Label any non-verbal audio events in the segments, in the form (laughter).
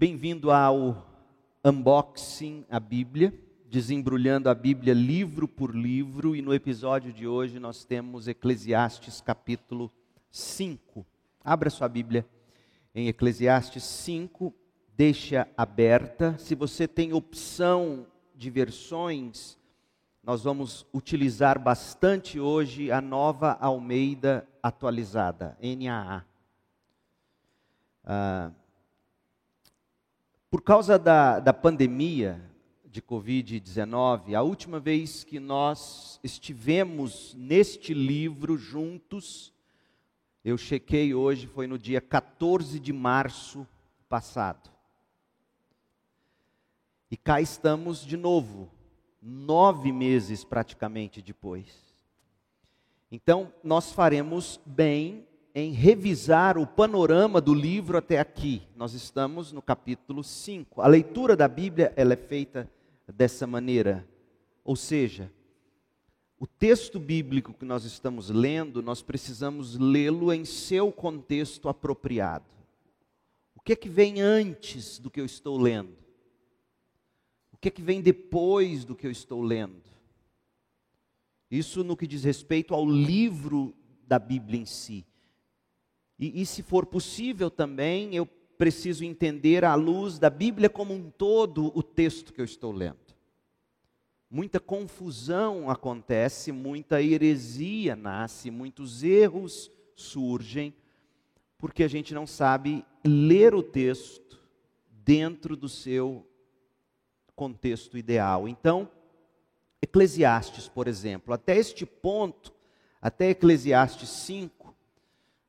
Bem-vindo ao Unboxing a Bíblia, desembrulhando a Bíblia livro por livro, e no episódio de hoje nós temos Eclesiastes capítulo 5. Abra sua Bíblia em Eclesiastes 5, deixa aberta. Se você tem opção de versões, nós vamos utilizar bastante hoje a nova Almeida atualizada, NAA. Ah, por causa da, da pandemia de Covid-19, a última vez que nós estivemos neste livro juntos, eu chequei hoje, foi no dia 14 de março passado. E cá estamos de novo, nove meses praticamente depois. Então, nós faremos bem em revisar o panorama do livro até aqui. Nós estamos no capítulo 5. A leitura da Bíblia ela é feita dessa maneira. Ou seja, o texto bíblico que nós estamos lendo, nós precisamos lê-lo em seu contexto apropriado. O que é que vem antes do que eu estou lendo? O que é que vem depois do que eu estou lendo? Isso no que diz respeito ao livro da Bíblia em si. E, e se for possível também, eu preciso entender à luz da Bíblia como um todo o texto que eu estou lendo. Muita confusão acontece, muita heresia nasce, muitos erros surgem, porque a gente não sabe ler o texto dentro do seu contexto ideal. Então, Eclesiastes, por exemplo, até este ponto, até Eclesiastes 5,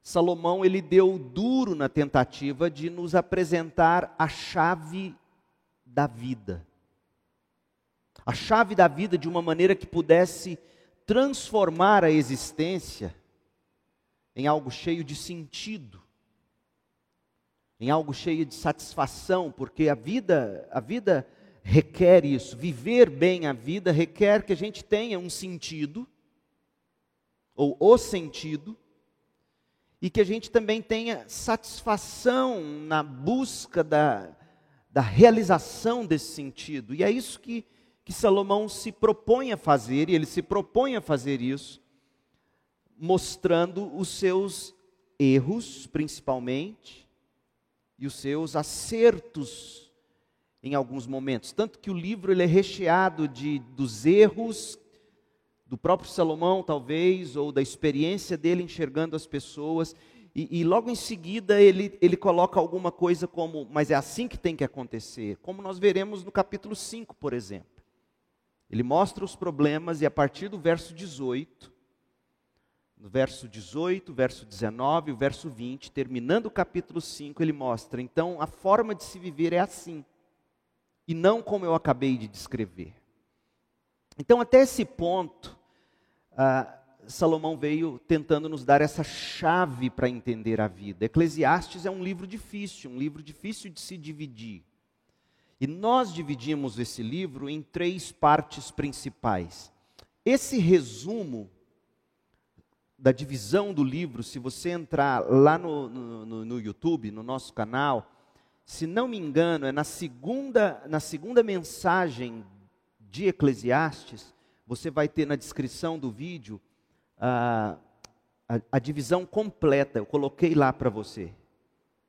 Salomão ele deu duro na tentativa de nos apresentar a chave da vida. A chave da vida de uma maneira que pudesse transformar a existência em algo cheio de sentido, em algo cheio de satisfação, porque a vida, a vida requer isso. Viver bem a vida requer que a gente tenha um sentido ou o sentido e que a gente também tenha satisfação na busca da, da realização desse sentido. E é isso que, que Salomão se propõe a fazer, e ele se propõe a fazer isso, mostrando os seus erros, principalmente, e os seus acertos em alguns momentos. Tanto que o livro ele é recheado de, dos erros do próprio Salomão, talvez, ou da experiência dele enxergando as pessoas. E, e, logo em seguida ele, ele coloca alguma coisa como, mas é assim que tem que acontecer, como nós veremos no capítulo 5, por exemplo. Ele mostra os problemas e a partir do verso 18, no verso 18, verso 19, o verso 20, terminando o capítulo 5, ele mostra, então a forma de se viver é assim, e não como eu acabei de descrever. Então, até esse ponto, ah, Salomão veio tentando nos dar essa chave para entender a vida. Eclesiastes é um livro difícil, um livro difícil de se dividir. E nós dividimos esse livro em três partes principais. Esse resumo da divisão do livro, se você entrar lá no, no, no, YouTube, no nosso canal, se não me engano, é na segunda, na segunda mensagem de Eclesiastes, você vai ter na descrição do vídeo a, a, a divisão completa. Eu coloquei lá para você,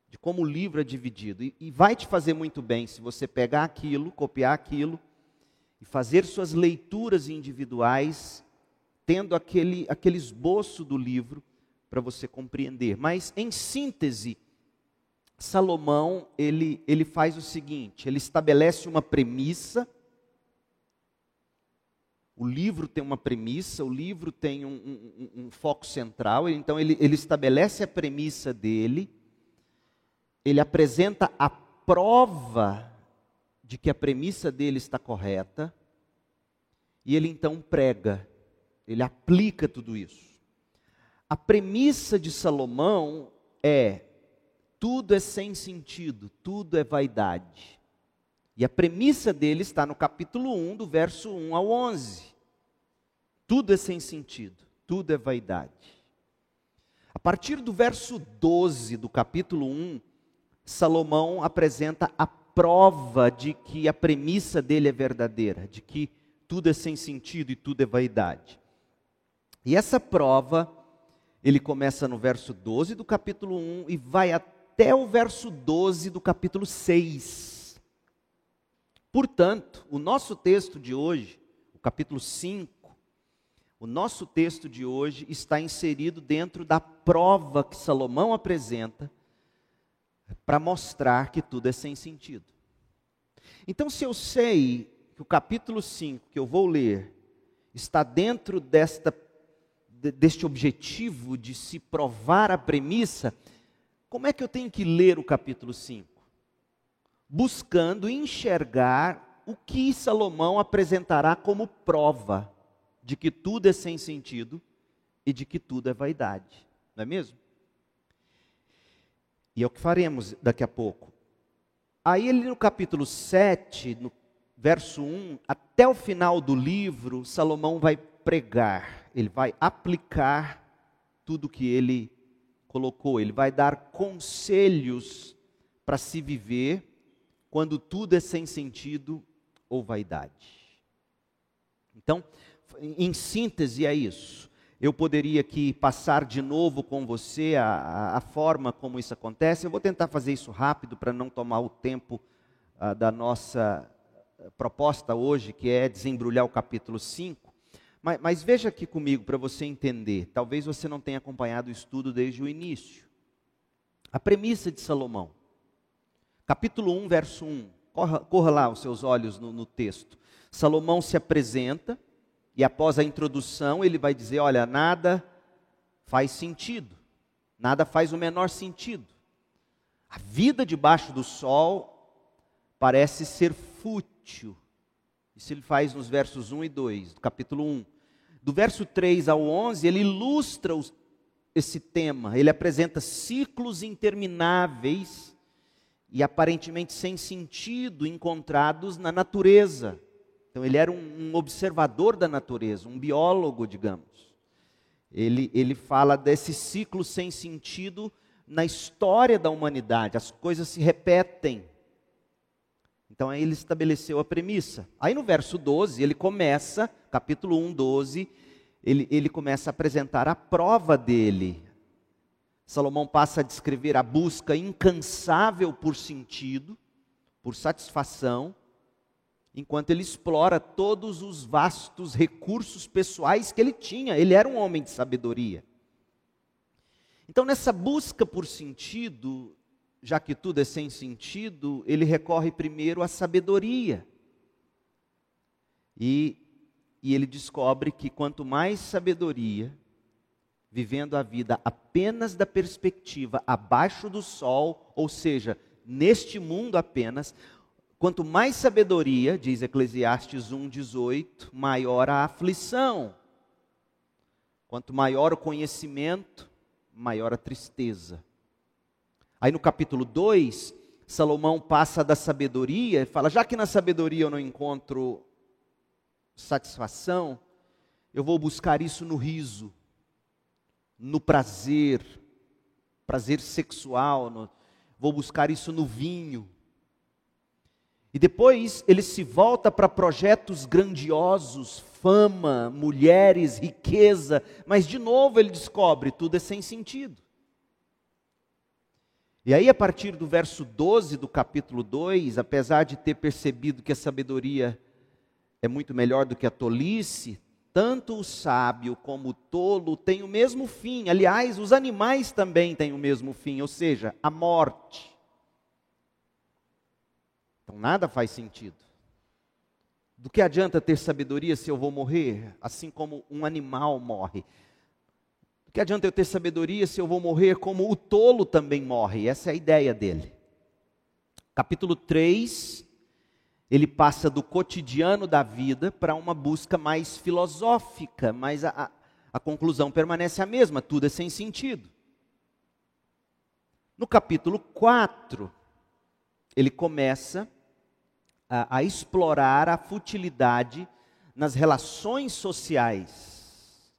de como o livro é dividido. E, e vai te fazer muito bem se você pegar aquilo, copiar aquilo e fazer suas leituras individuais, tendo aquele, aquele esboço do livro para você compreender. Mas, em síntese, Salomão ele, ele faz o seguinte: ele estabelece uma premissa o livro tem uma premissa, o livro tem um, um, um foco central, então ele, ele estabelece a premissa dele, ele apresenta a prova de que a premissa dele está correta, e ele então prega, ele aplica tudo isso. A premissa de Salomão é: tudo é sem sentido, tudo é vaidade. E a premissa dele está no capítulo 1, do verso 1 ao 11. Tudo é sem sentido, tudo é vaidade. A partir do verso 12 do capítulo 1, Salomão apresenta a prova de que a premissa dele é verdadeira, de que tudo é sem sentido e tudo é vaidade. E essa prova, ele começa no verso 12 do capítulo 1 e vai até o verso 12 do capítulo 6. Portanto, o nosso texto de hoje, o capítulo 5, o nosso texto de hoje está inserido dentro da prova que Salomão apresenta para mostrar que tudo é sem sentido. Então, se eu sei que o capítulo 5 que eu vou ler está dentro desta, deste objetivo de se provar a premissa, como é que eu tenho que ler o capítulo 5? Buscando enxergar o que Salomão apresentará como prova de que tudo é sem sentido e de que tudo é vaidade, não é mesmo? E é o que faremos daqui a pouco. Aí ele no capítulo 7, no verso 1, até o final do livro, Salomão vai pregar, ele vai aplicar tudo que ele colocou, ele vai dar conselhos para se viver quando tudo é sem sentido ou vaidade. Então, em síntese, é isso. Eu poderia aqui passar de novo com você a, a, forma como isso acontece. Eu vou tentar fazer isso rápido para não tomar o tempo uh, da nossa eh, proposta hoje, que é desembrulhar o capítulo 5. Mas, mas veja aqui comigo para você entender. Talvez você não tenha acompanhado o estudo desde o início. A premissa de Salomão. Capítulo 1, verso 1. Corra, corra lá os seus olhos no, no texto. Salomão se apresenta e após a introdução, ele vai dizer: olha, nada faz sentido, nada faz o menor sentido. A vida debaixo do sol parece ser fútil. Isso ele faz nos versos 1 e 2, do capítulo 1. Do verso 3 ao 11, ele ilustra os, esse tema. Ele apresenta ciclos intermináveis e aparentemente sem sentido encontrados na natureza. Então, ele era um, um observador da natureza, um biólogo, digamos. Ele, ele fala desse ciclo sem sentido na história da humanidade, as coisas se repetem. Então aí ele estabeleceu a premissa. Aí no verso 12, ele começa, capítulo 1, 12, ele, ele começa a apresentar a prova dele. Salomão passa a descrever a busca incansável por sentido, por satisfação, enquanto ele explora todos os vastos recursos pessoais que ele tinha. Ele era um homem de sabedoria. Então, nessa busca por sentido, já que tudo é sem sentido, ele recorre primeiro à sabedoria. E, e ele descobre que quanto mais sabedoria, vivendo a vida apenas da perspectiva abaixo do sol, ou seja, neste mundo apenas, Quanto mais sabedoria, diz Eclesiastes 1,18, maior a aflição. Quanto maior o conhecimento, maior a tristeza. Aí no capítulo 2, Salomão passa da sabedoria e fala: já que na sabedoria eu não encontro satisfação, eu vou buscar isso no riso, no prazer, prazer sexual, no, vou buscar isso no vinho. E depois ele se volta para projetos grandiosos, fama, mulheres, riqueza, mas de novo ele descobre tudo é sem sentido. E aí, a partir do verso 12 do capítulo 2, apesar de ter percebido que a sabedoria é muito melhor do que a tolice, tanto o sábio como o tolo têm o mesmo fim. Aliás, os animais também têm o mesmo fim, ou seja, a morte. Então nada faz sentido. Do que adianta ter sabedoria se eu vou morrer, assim como um animal morre? Do que adianta eu ter sabedoria se eu vou morrer como o tolo também morre? Essa é a ideia dele. Capítulo 3, ele passa do cotidiano da vida para uma busca mais filosófica, mas a, a, conclusão permanece a mesma: tudo é sem sentido. No capítulo 4, ele começa a, a explorar a futilidade nas relações sociais.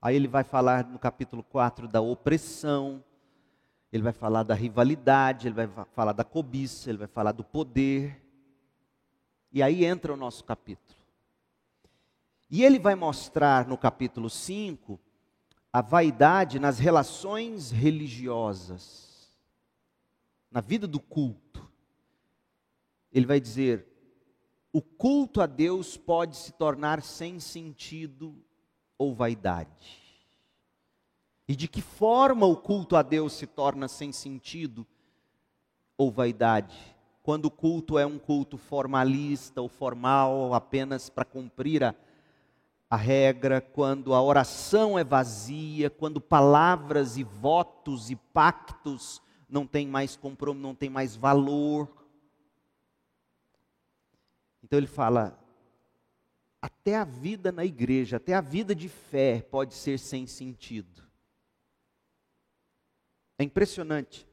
Aí ele vai falar no capítulo 4 da opressão, ele vai falar da rivalidade, ele vai falar da cobiça, ele vai falar do poder. E aí entra o nosso capítulo. E ele vai mostrar no capítulo 5 a vaidade nas relações religiosas, na vida do culto. Ele vai dizer: o culto a Deus pode se tornar sem sentido ou vaidade. E de que forma o culto a Deus se torna sem sentido ou vaidade? Quando o culto é um culto formalista ou formal, apenas para cumprir a, a regra, quando a oração é vazia, quando palavras e votos e pactos não têm mais compromisso, não têm mais valor. Então ele fala: até a vida na igreja, até a vida de fé pode ser sem sentido. É impressionante.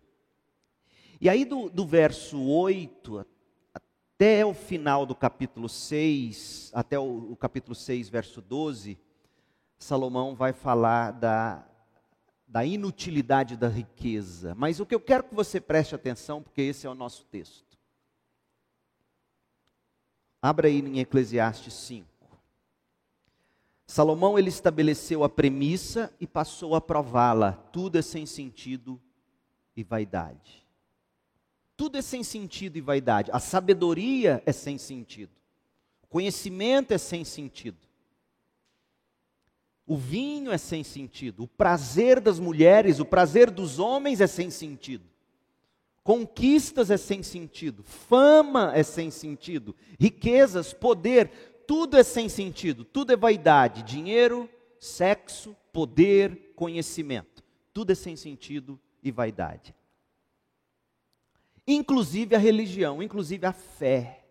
E aí, do, do verso 8 até o final do capítulo 6, até o, o capítulo 6, verso 12, Salomão vai falar da, da inutilidade da riqueza. Mas o que eu quero que você preste atenção, porque esse é o nosso texto. Abra aí em Eclesiastes 5. Salomão ele estabeleceu a premissa e passou a prová-la. Tudo é sem sentido e vaidade. Tudo é sem sentido e vaidade. A sabedoria é sem sentido. O conhecimento é sem sentido. O vinho é sem sentido. O prazer das mulheres, o prazer dos homens é sem sentido. Conquistas é sem sentido. Fama é sem sentido. Riquezas, poder, tudo é sem sentido, tudo é vaidade, dinheiro, sexo, poder, conhecimento. Tudo é sem sentido e vaidade. Inclusive a religião, inclusive a fé.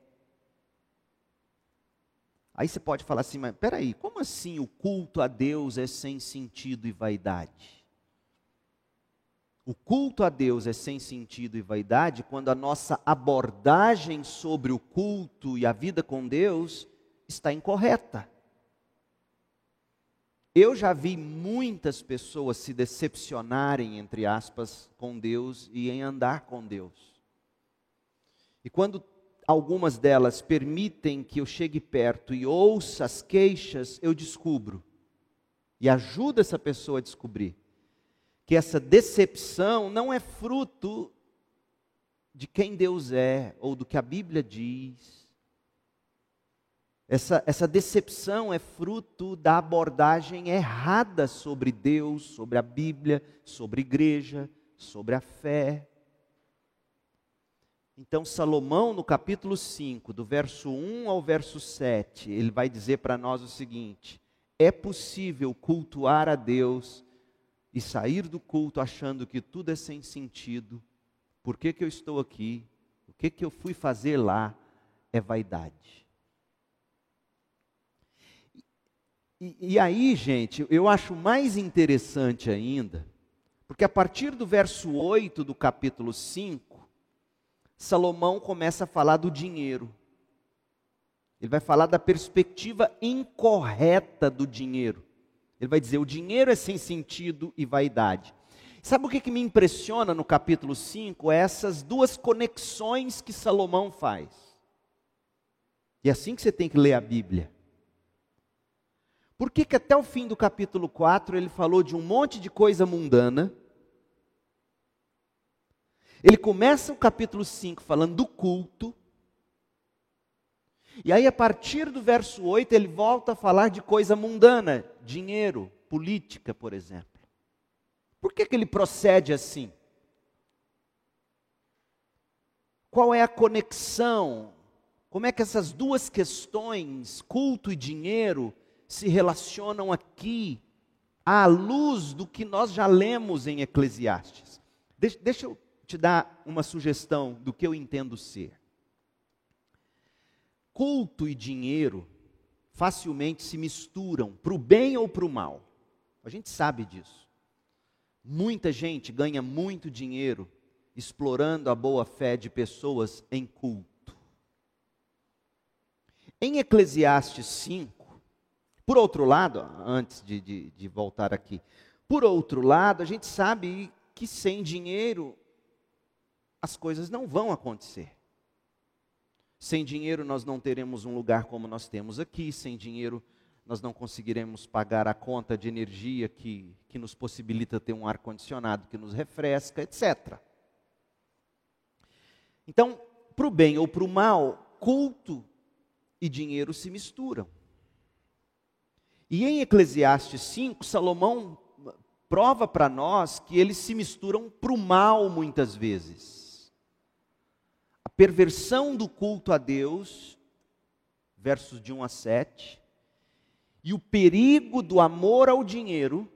Aí você pode falar assim, mas peraí, como assim o culto a Deus é sem sentido e vaidade? O culto a Deus é sem sentido e vaidade quando a nossa abordagem sobre o culto e a vida com Deus está incorreta. Eu já vi muitas pessoas se decepcionarem, entre aspas, com Deus e em andar com Deus. E quando algumas delas permitem que eu chegue perto e ouça as queixas, eu descubro e ajudo essa pessoa a descobrir que essa decepção não é fruto de quem Deus é ou do que a Bíblia diz essa, essa decepção é fruto da abordagem errada sobre Deus, sobre a Bíblia, sobre a igreja, sobre a fé. Então, Salomão, no capítulo 5, do verso 1 ao verso 7, ele vai dizer para nós o seguinte: é possível cultuar a Deus e sair do culto achando que tudo é sem sentido. Por que, que eu estou aqui? O que, que eu fui fazer lá? É vaidade. E, e aí, gente, eu acho mais interessante ainda, porque a partir do verso 8 do capítulo 5, Salomão começa a falar do dinheiro. Ele vai falar da perspectiva incorreta do dinheiro. Ele vai dizer: o dinheiro é sem sentido e vaidade. Sabe o que, que me impressiona no capítulo 5? É essas duas conexões que Salomão faz. E é assim que você tem que ler a Bíblia. Por que, que até o fim do capítulo 4 ele falou de um monte de coisa mundana? Ele começa o capítulo 5 falando do culto. E aí, a partir do verso 8, ele volta a falar de coisa mundana, dinheiro, política, por exemplo. Por que, que ele procede assim? Qual é a conexão? Como é que essas duas questões, culto e dinheiro, se relacionam aqui à luz do que nós já lemos em Eclesiastes. Deixa, deixa eu te dar uma sugestão do que eu entendo ser. Culto e dinheiro facilmente se misturam para o bem ou para o mal. A gente sabe disso. Muita gente ganha muito dinheiro explorando a boa fé de pessoas em culto. Em Eclesiastes 5, por outro lado, antes de, de, de voltar aqui, por outro lado, a gente sabe que sem dinheiro as coisas não vão acontecer. Sem dinheiro nós não teremos um lugar como nós temos aqui, sem dinheiro nós não conseguiremos pagar a conta de energia que, que nos possibilita ter um ar-condicionado que nos refresca, etc. Então, para o bem ou para o mal, culto e dinheiro se misturam. E em Eclesiastes 5, Salomão prova para nós que eles se misturam para o mal muitas vezes. Perversão do culto a Deus, versos de 1 a 7, e o perigo do amor ao dinheiro,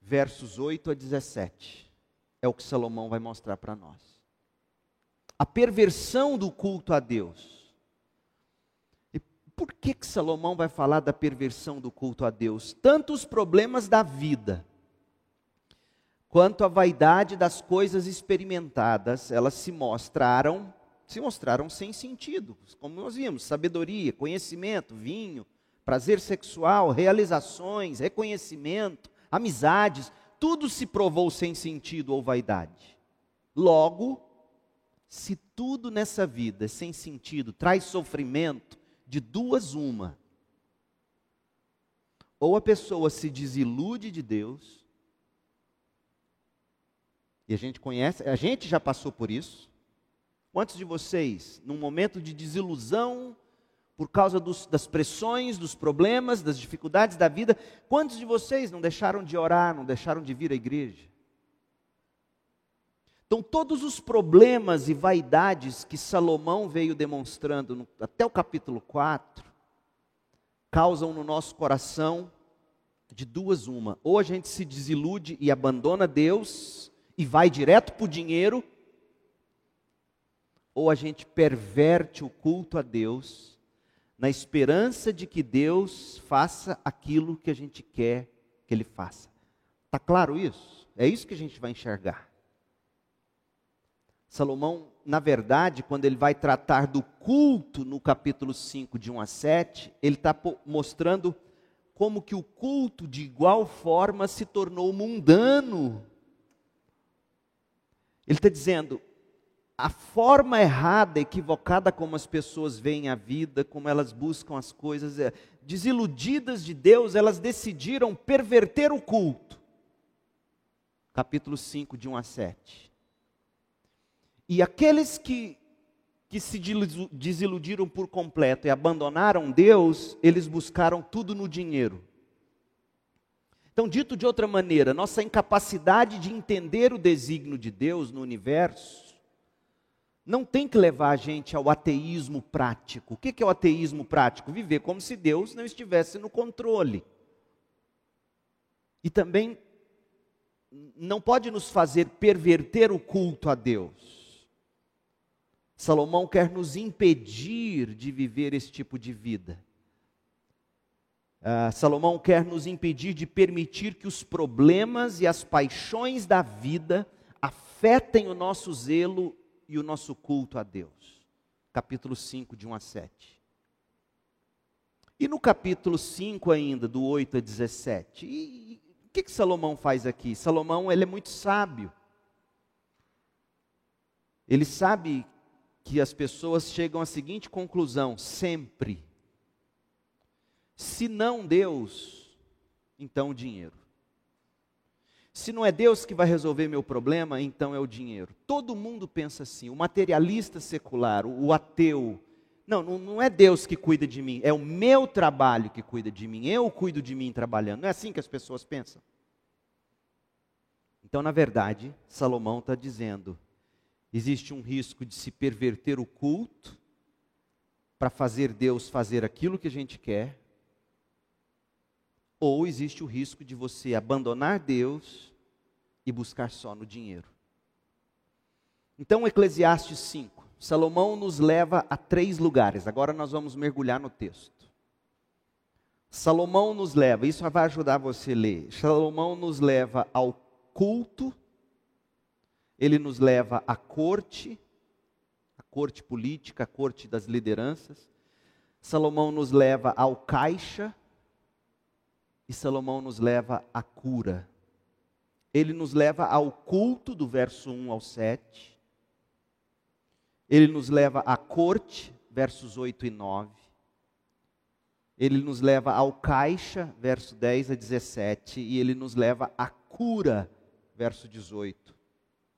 versos 8 a 17. É o que Salomão vai mostrar para nós. A perversão do culto a Deus. E por que, que Salomão vai falar da perversão do culto a Deus? Tanto os problemas da vida, quanto a vaidade das coisas experimentadas, elas se mostraram, se mostraram sem sentido, como nós vimos, sabedoria, conhecimento, vinho, prazer sexual, realizações, reconhecimento, amizades, tudo se provou sem sentido ou vaidade. Logo, se tudo nessa vida sem sentido traz sofrimento, de duas uma. Ou a pessoa se desilude de Deus, e a gente conhece, a gente já passou por isso. Quantos de vocês, num momento de desilusão por causa dos, das pressões, dos problemas, das dificuldades da vida. Quantos de vocês não deixaram de orar, não deixaram de vir à igreja? Então, todos os problemas e vaidades que Salomão veio demonstrando no, até o capítulo 4, causam no nosso coração de duas uma. Ou a gente se desilude e abandona Deus e vai direto para o dinheiro, ou a gente perverte o culto a Deus na esperança de que Deus faça aquilo que a gente quer que Ele faça. Está claro isso? É isso que a gente vai enxergar. Salomão, na verdade, quando ele vai tratar do culto no capítulo 5, de 1 a 7, ele está mostrando como que o culto, de igual forma, se tornou mundano. Ele está dizendo: a forma errada, equivocada como as pessoas veem a vida, como elas buscam as coisas, é, desiludidas de Deus, elas decidiram perverter o culto. Capítulo 5, de 1 a 7. E aqueles que, que se desiludiram por completo e abandonaram Deus, eles buscaram tudo no dinheiro. Então, dito de outra maneira, nossa incapacidade de entender o desígnio de Deus no universo, não tem que levar a gente ao ateísmo prático. O que é o ateísmo prático? Viver como se Deus não estivesse no controle. E também não pode nos fazer perverter o culto a Deus. Salomão quer nos impedir de viver esse tipo de vida. Uh, Salomão quer nos impedir de permitir que os problemas e as paixões da vida afetem o nosso zelo e o nosso culto a Deus. Capítulo 5, de 1 a 7. E no capítulo 5 ainda, do 8 a 17, e, o que, que Salomão faz aqui? Salomão, ele é muito sábio. Ele sabe que as pessoas chegam à seguinte conclusão, sempre. Se não Deus, então o dinheiro. Se não é Deus que vai resolver meu problema, então é o dinheiro. Todo mundo pensa assim. O materialista secular, o ateu. Não, não é Deus que cuida de mim, é o meu trabalho que cuida de mim. Eu cuido de mim trabalhando. Não é assim que as pessoas pensam? Então, na verdade, Salomão está dizendo: existe um risco de se perverter o culto para fazer Deus fazer aquilo que a gente quer, ou existe o risco de você abandonar Deus e buscar só no dinheiro. Então, Eclesiastes 5, Salomão nos leva a três lugares. Agora nós vamos mergulhar no texto. Salomão nos leva, isso vai ajudar você a ler. Salomão nos leva ao culto, ele nos leva à corte, a corte política, a corte das lideranças. Salomão nos leva ao caixa, e Salomão nos leva à cura. ele nos leva ao culto, do verso 1 ao 7. Ele nos leva à corte, versos 8 e 9. Ele nos leva ao caixa, verso 10 a 17. E ele nos leva à cura, verso 18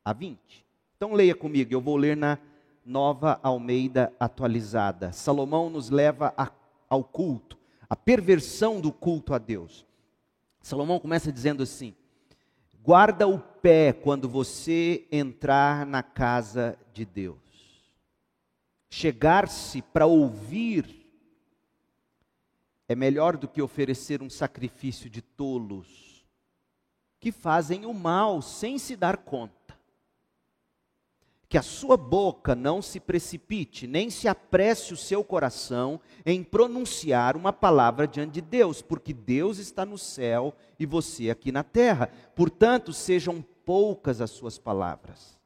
a 20. Então leia comigo, eu vou ler na nova Almeida atualizada. Salomão nos leva a, ao culto, a perversão do culto a Deus. Salomão começa dizendo assim: guarda o pé quando você entrar na casa de Deus. Chegar-se para ouvir é melhor do que oferecer um sacrifício de tolos que fazem o mal sem se dar conta que a sua boca não se precipite, nem se apresse o seu coração em pronunciar uma palavra diante de Deus, porque Deus está no céu e você aqui na terra. Portanto, sejam poucas as suas palavras.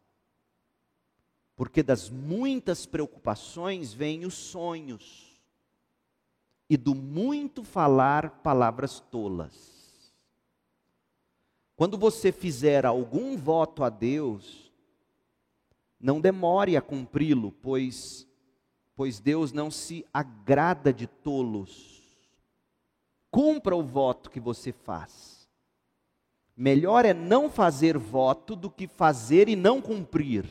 Porque das muitas preocupações vêm os sonhos, e do muito falar palavras tolas. Quando você fizer algum voto a Deus, não demore a cumpri-lo, pois pois Deus não se agrada de tolos. Cumpra o voto que você faz. Melhor é não fazer voto do que fazer e não cumprir.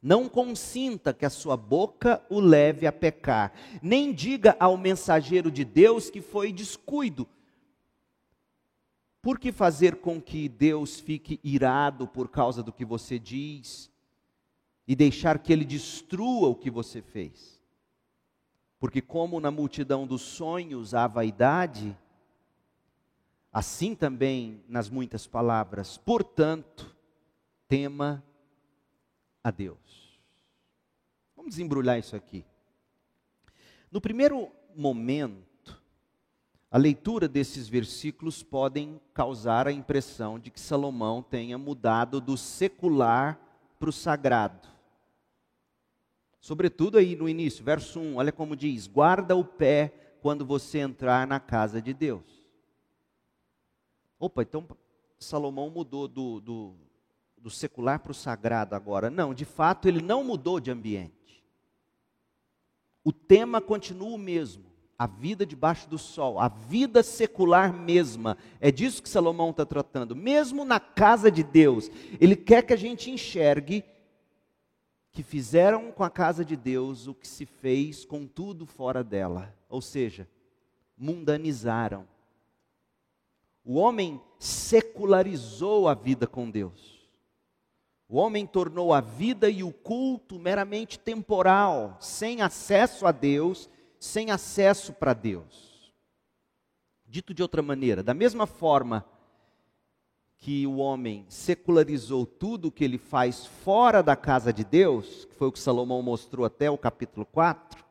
Não consinta que a sua boca o leve a pecar, nem diga ao mensageiro de Deus que foi descuido, por que fazer com que Deus fique irado por causa do que você diz e deixar que ele destrua o que você fez? Porque, como na multidão dos sonhos há vaidade, assim também nas muitas palavras. Portanto, tema a Deus. Vamos desembrulhar isso aqui. No primeiro momento, a leitura desses versículos podem causar a impressão de que Salomão tenha mudado do secular para o sagrado. Sobretudo aí no início, verso 1, olha como diz: guarda o pé quando você entrar na casa de Deus. Opa, então Salomão mudou do, do, do secular para o sagrado agora. Não, de fato ele não mudou de ambiente. O tema continua o mesmo a vida debaixo do sol, a vida secular mesma. É disso que Salomão está tratando. Mesmo na casa de Deus, ele quer que a gente enxergue que fizeram com a casa de Deus o que se fez com tudo fora dela. Ou seja, mundanizaram. O homem secularizou a vida com Deus. O homem tornou a vida e o culto meramente temporal, sem acesso a Deus sem acesso para Deus. Dito de outra maneira, da mesma forma que o homem secularizou tudo o que ele faz fora da casa de Deus, que foi o que Salomão mostrou até o capítulo 4,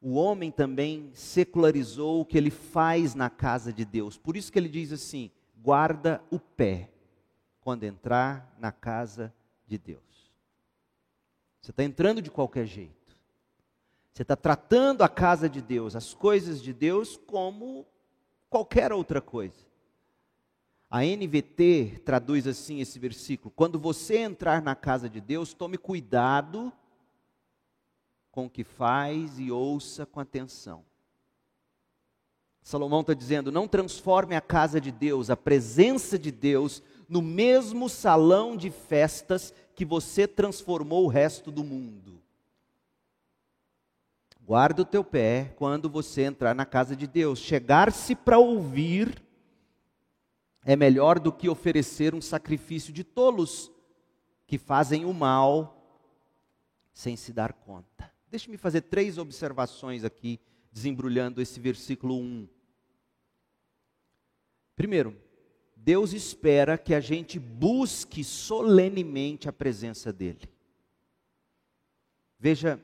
o homem também secularizou o que ele faz na casa de Deus. Por isso que ele diz assim: guarda o pé quando entrar na casa de Deus. Você está entrando de qualquer jeito. Você está tratando a casa de Deus, as coisas de Deus, como qualquer outra coisa. A NVT traduz assim esse versículo: quando você entrar na casa de Deus, tome cuidado com o que faz e ouça com atenção. Salomão está dizendo: não transforme a casa de Deus, a presença de Deus, no mesmo salão de festas que você transformou o resto do mundo. Guarda o teu pé quando você entrar na casa de Deus. Chegar-se para ouvir é melhor do que oferecer um sacrifício de tolos que fazem o mal sem se dar conta. Deixe-me fazer três observações aqui, desembrulhando esse versículo 1. Primeiro, Deus espera que a gente busque solenemente a presença dEle. Veja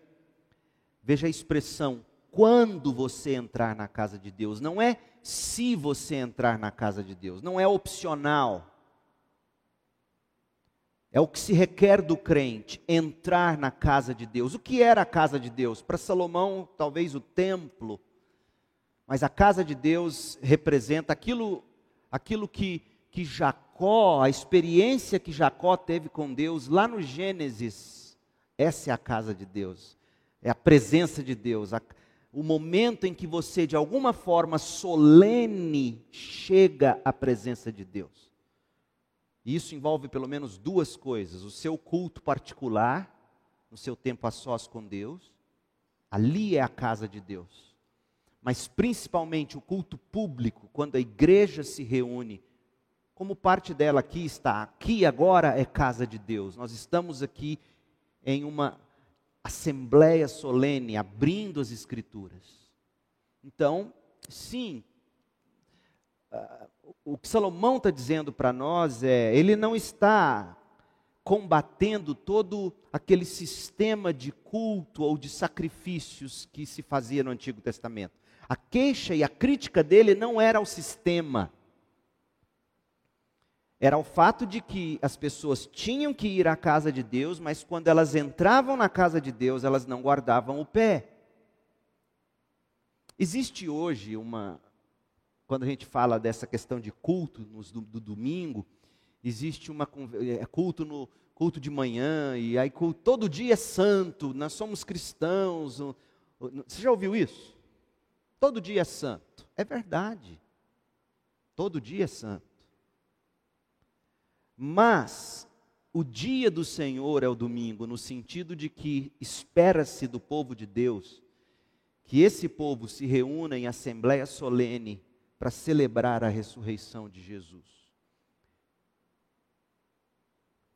Veja a expressão quando você entrar na casa de Deus, não é se você entrar na casa de Deus, não é opcional. É o que se requer do crente, entrar na casa de Deus. O que era a casa de Deus? Para Salomão, talvez o templo, mas a casa de Deus representa aquilo, aquilo que, que Jacó, a experiência que Jacó teve com Deus lá no Gênesis, essa é a casa de Deus, é a presença de Deus, a, o momento em que você, de alguma forma solene, chega à presença de Deus. E isso envolve pelo menos duas coisas: o seu culto particular, no seu tempo a sós com Deus, ali é a casa de Deus. Mas principalmente o culto público, quando a igreja se reúne, como parte dela aqui está, aqui agora é casa de Deus. Nós estamos aqui em uma assembleia solene, abrindo as Escrituras. Então, sim, uh, o que Salomão está dizendo para nós é: ele não está combatendo todo aquele sistema de culto ou de sacrifícios que se fazia no Antigo Testamento. A queixa e a crítica dele não era ao sistema, era o fato de que as pessoas tinham que ir à casa de Deus, mas quando elas entravam na casa de Deus, elas não guardavam o pé. Existe hoje uma. Quando a gente fala dessa questão de culto nos, do, do domingo, existe uma é, culto no culto de manhã e aí culto, todo dia é santo, nós somos cristãos. Você já ouviu isso? Todo dia é santo. É verdade. Todo dia é santo. Mas o dia do Senhor é o domingo, no sentido de que espera-se do povo de Deus que esse povo se reúna em assembleia solene para celebrar a ressurreição de Jesus.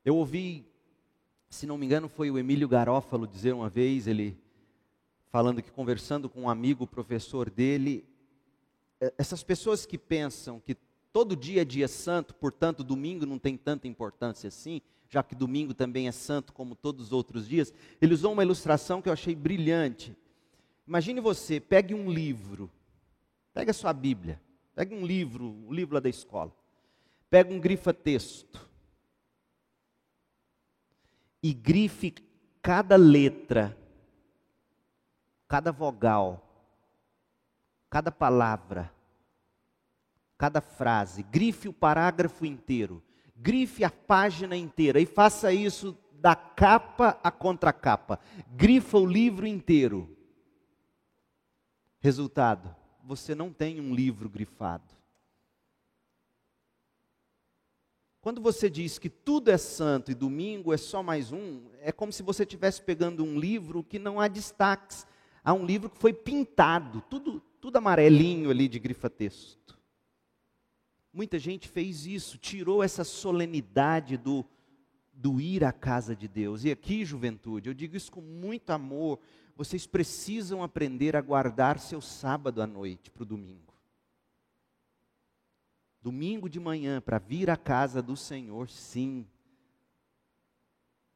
Eu ouvi, se não me engano, foi o Emílio Garófalo dizer uma vez, ele falando que conversando com um amigo professor dele, essas pessoas que pensam que todo dia é dia santo, portanto, domingo não tem tanta importância assim, já que domingo também é santo como todos os outros dias. Ele usou uma ilustração que eu achei brilhante. Imagine você, pegue um livro, pegue a sua Bíblia, pegue um livro, o um livro lá da escola, pegue um grifa-texto e grife cada letra, cada vogal, cada palavra, cada frase, grife o parágrafo inteiro, grife a página inteira e faça isso da capa à contracapa. Grifa o livro inteiro. Resultado: você não tem um livro grifado. Quando você diz que tudo é santo e domingo é só mais um, é como se você estivesse pegando um livro que não há destaques. Há um livro que foi pintado, tudo, tudo amarelinho ali de grifa-texto. Muita gente fez isso, tirou essa solenidade do, do ir à casa de Deus. E aqui, juventude, eu digo isso com muito amor. Vocês precisam aprender a guardar seu sábado à noite para o domingo. Domingo de manhã, para vir à casa do Senhor, sim.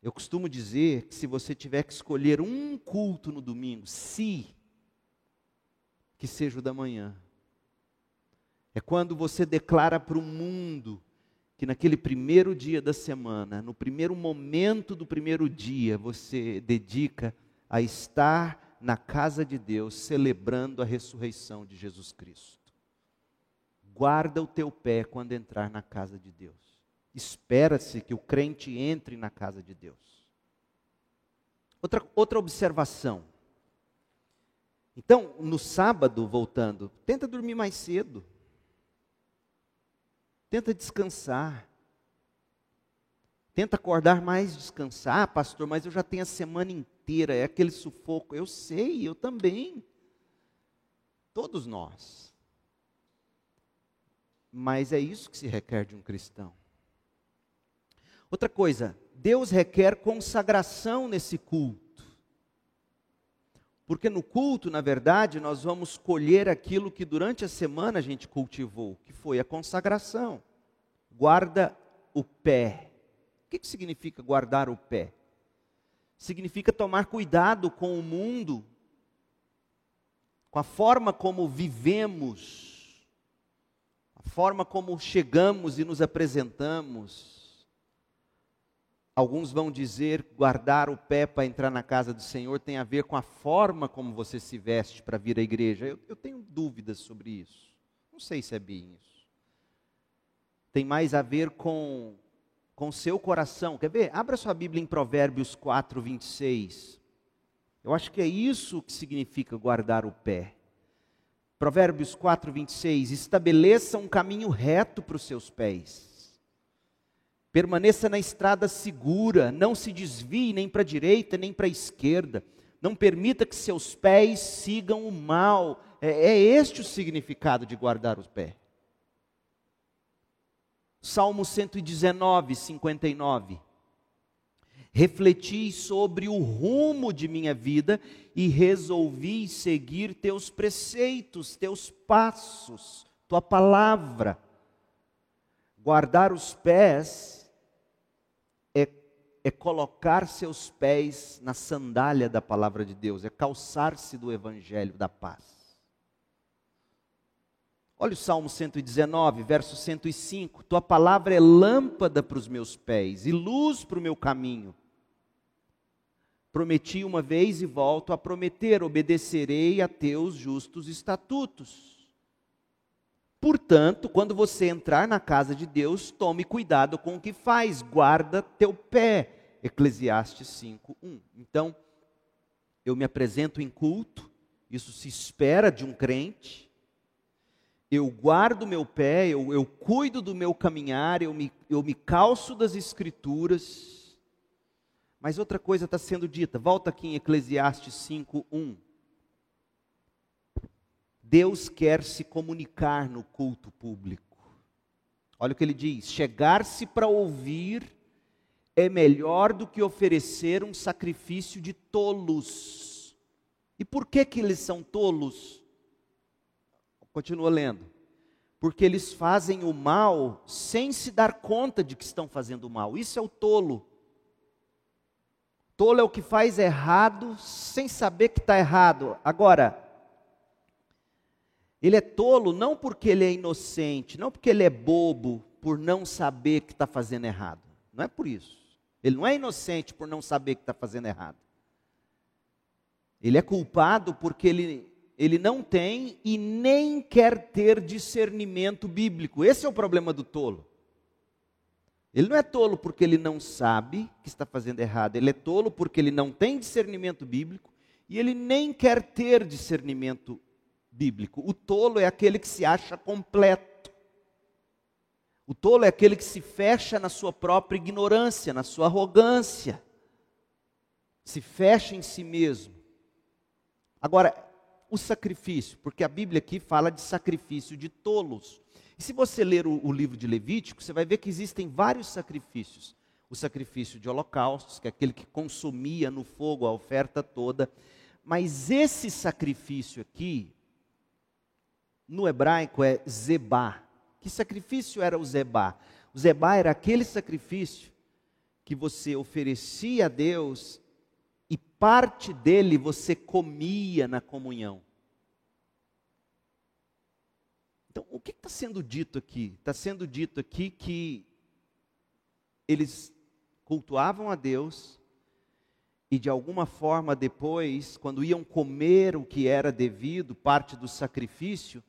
Eu costumo dizer que se você tiver que escolher um culto no domingo, se, que seja o da manhã. É quando você declara para o mundo que naquele primeiro dia da semana, no primeiro momento do primeiro dia, você dedica a estar na casa de Deus celebrando a ressurreição de Jesus Cristo. Guarda o teu pé quando entrar na casa de Deus. Espera-se que o crente entre na casa de Deus. Outra, outra observação. Então, no sábado, voltando, tenta dormir mais cedo. Tenta descansar. Tenta acordar mais descansar, ah, pastor, mas eu já tenho a semana inteira, é aquele sufoco. Eu sei, eu também. Todos nós. Mas é isso que se requer de um cristão. Outra coisa, Deus requer consagração nesse culto. Porque no culto, na verdade, nós vamos colher aquilo que durante a semana a gente cultivou, que foi a consagração. Guarda o pé. O que, que significa guardar o pé? Significa tomar cuidado com o mundo, com a forma como vivemos, a forma como chegamos e nos apresentamos Alguns vão dizer guardar o pé para entrar na casa do Senhor tem a ver com a forma como você se veste para vir à igreja. Eu, eu tenho dúvidas sobre isso. Não sei se é bem isso. tem mais a ver com com seu coração. Quer ver? Abra sua Bíblia em Provérbios 4, 26. Eu acho que é isso que significa guardar o pé. Provérbios 4, 26. Estabeleça um caminho reto para os seus pés. Permaneça na estrada segura, não se desvie nem para a direita nem para a esquerda. Não permita que seus pés sigam o mal. É, é este o significado de guardar os pés. Salmo 119, 59. Refleti sobre o rumo de minha vida e resolvi seguir teus preceitos, teus passos, tua palavra. Guardar os pés é, colocar seus pés na sandália da palavra de Deus, é calçar-se do evangelho da paz. Olha o Salmo 119, verso 105. Tua palavra é lâmpada para os meus pés e luz para o meu caminho. Prometi uma vez e volto a prometer: obedecerei a teus justos estatutos. Portanto, quando você entrar na casa de Deus, tome cuidado com o que faz, guarda teu pé. Eclesiastes 5, 1. Então, eu me apresento em culto, isso se espera de um crente eu guardo meu pé, eu, eu cuido do meu caminhar, eu me, eu me calço das escrituras. Mas outra coisa está sendo dita, volta aqui em Eclesiastes 5, 1. Deus quer se comunicar no culto público. Olha o que ele diz: chegar-se para ouvir é melhor do que oferecer um sacrifício de tolos. E por que que eles são tolos? Continua lendo. Porque eles fazem o mal sem se dar conta de que estão fazendo o mal. Isso é o tolo. Tolo é o que faz errado sem saber que está errado. Agora, ele é tolo não porque ele é inocente, não porque ele é bobo por não saber que está fazendo errado. Não é por isso. Ele não é inocente por não saber que está fazendo errado. Ele é culpado porque ele ele não tem e nem quer ter discernimento bíblico. Esse é o problema do tolo. Ele não é tolo porque ele não sabe que está fazendo errado, ele é tolo porque ele não tem discernimento bíblico e ele nem quer ter discernimento bíblico. O tolo é aquele que se acha completo. O tolo é aquele que se fecha na sua própria ignorância, na sua arrogância. Se fecha em si mesmo. Agora, o sacrifício, porque a Bíblia aqui fala de sacrifício de tolos. E se você ler o, o, livro de Levítico, você vai ver que existem vários sacrifícios. O sacrifício de holocaustos, que é aquele que consumia no fogo a oferta toda. Mas esse sacrifício aqui, no hebraico é zebá. Que sacrifício era o zebá? O zebá era aquele sacrifício que você oferecia a Deus e parte dele você comia na comunhão. Então, o que está sendo dito aqui? Está sendo dito aqui que eles cultuavam a Deus e de alguma forma depois, quando iam comer o que era devido, parte do sacrifício,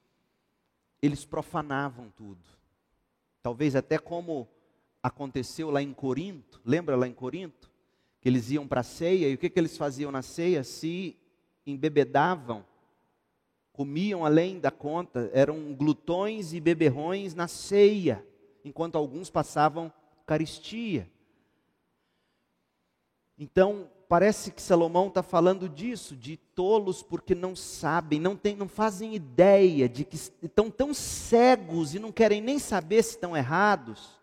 eles profanavam tudo. Talvez até como aconteceu lá em Corinto, lembra lá em Corinto? que eles iam para a ceia, e o que, que eles faziam na ceia? Se embebedavam, comiam além da conta, eram glutões e beberrões na ceia, enquanto alguns passavam caristia. Então, parece que Salomão está falando disso, de tolos porque não sabem, não, tem, não fazem ideia de que estão tão cegos e não querem nem saber se estão errados,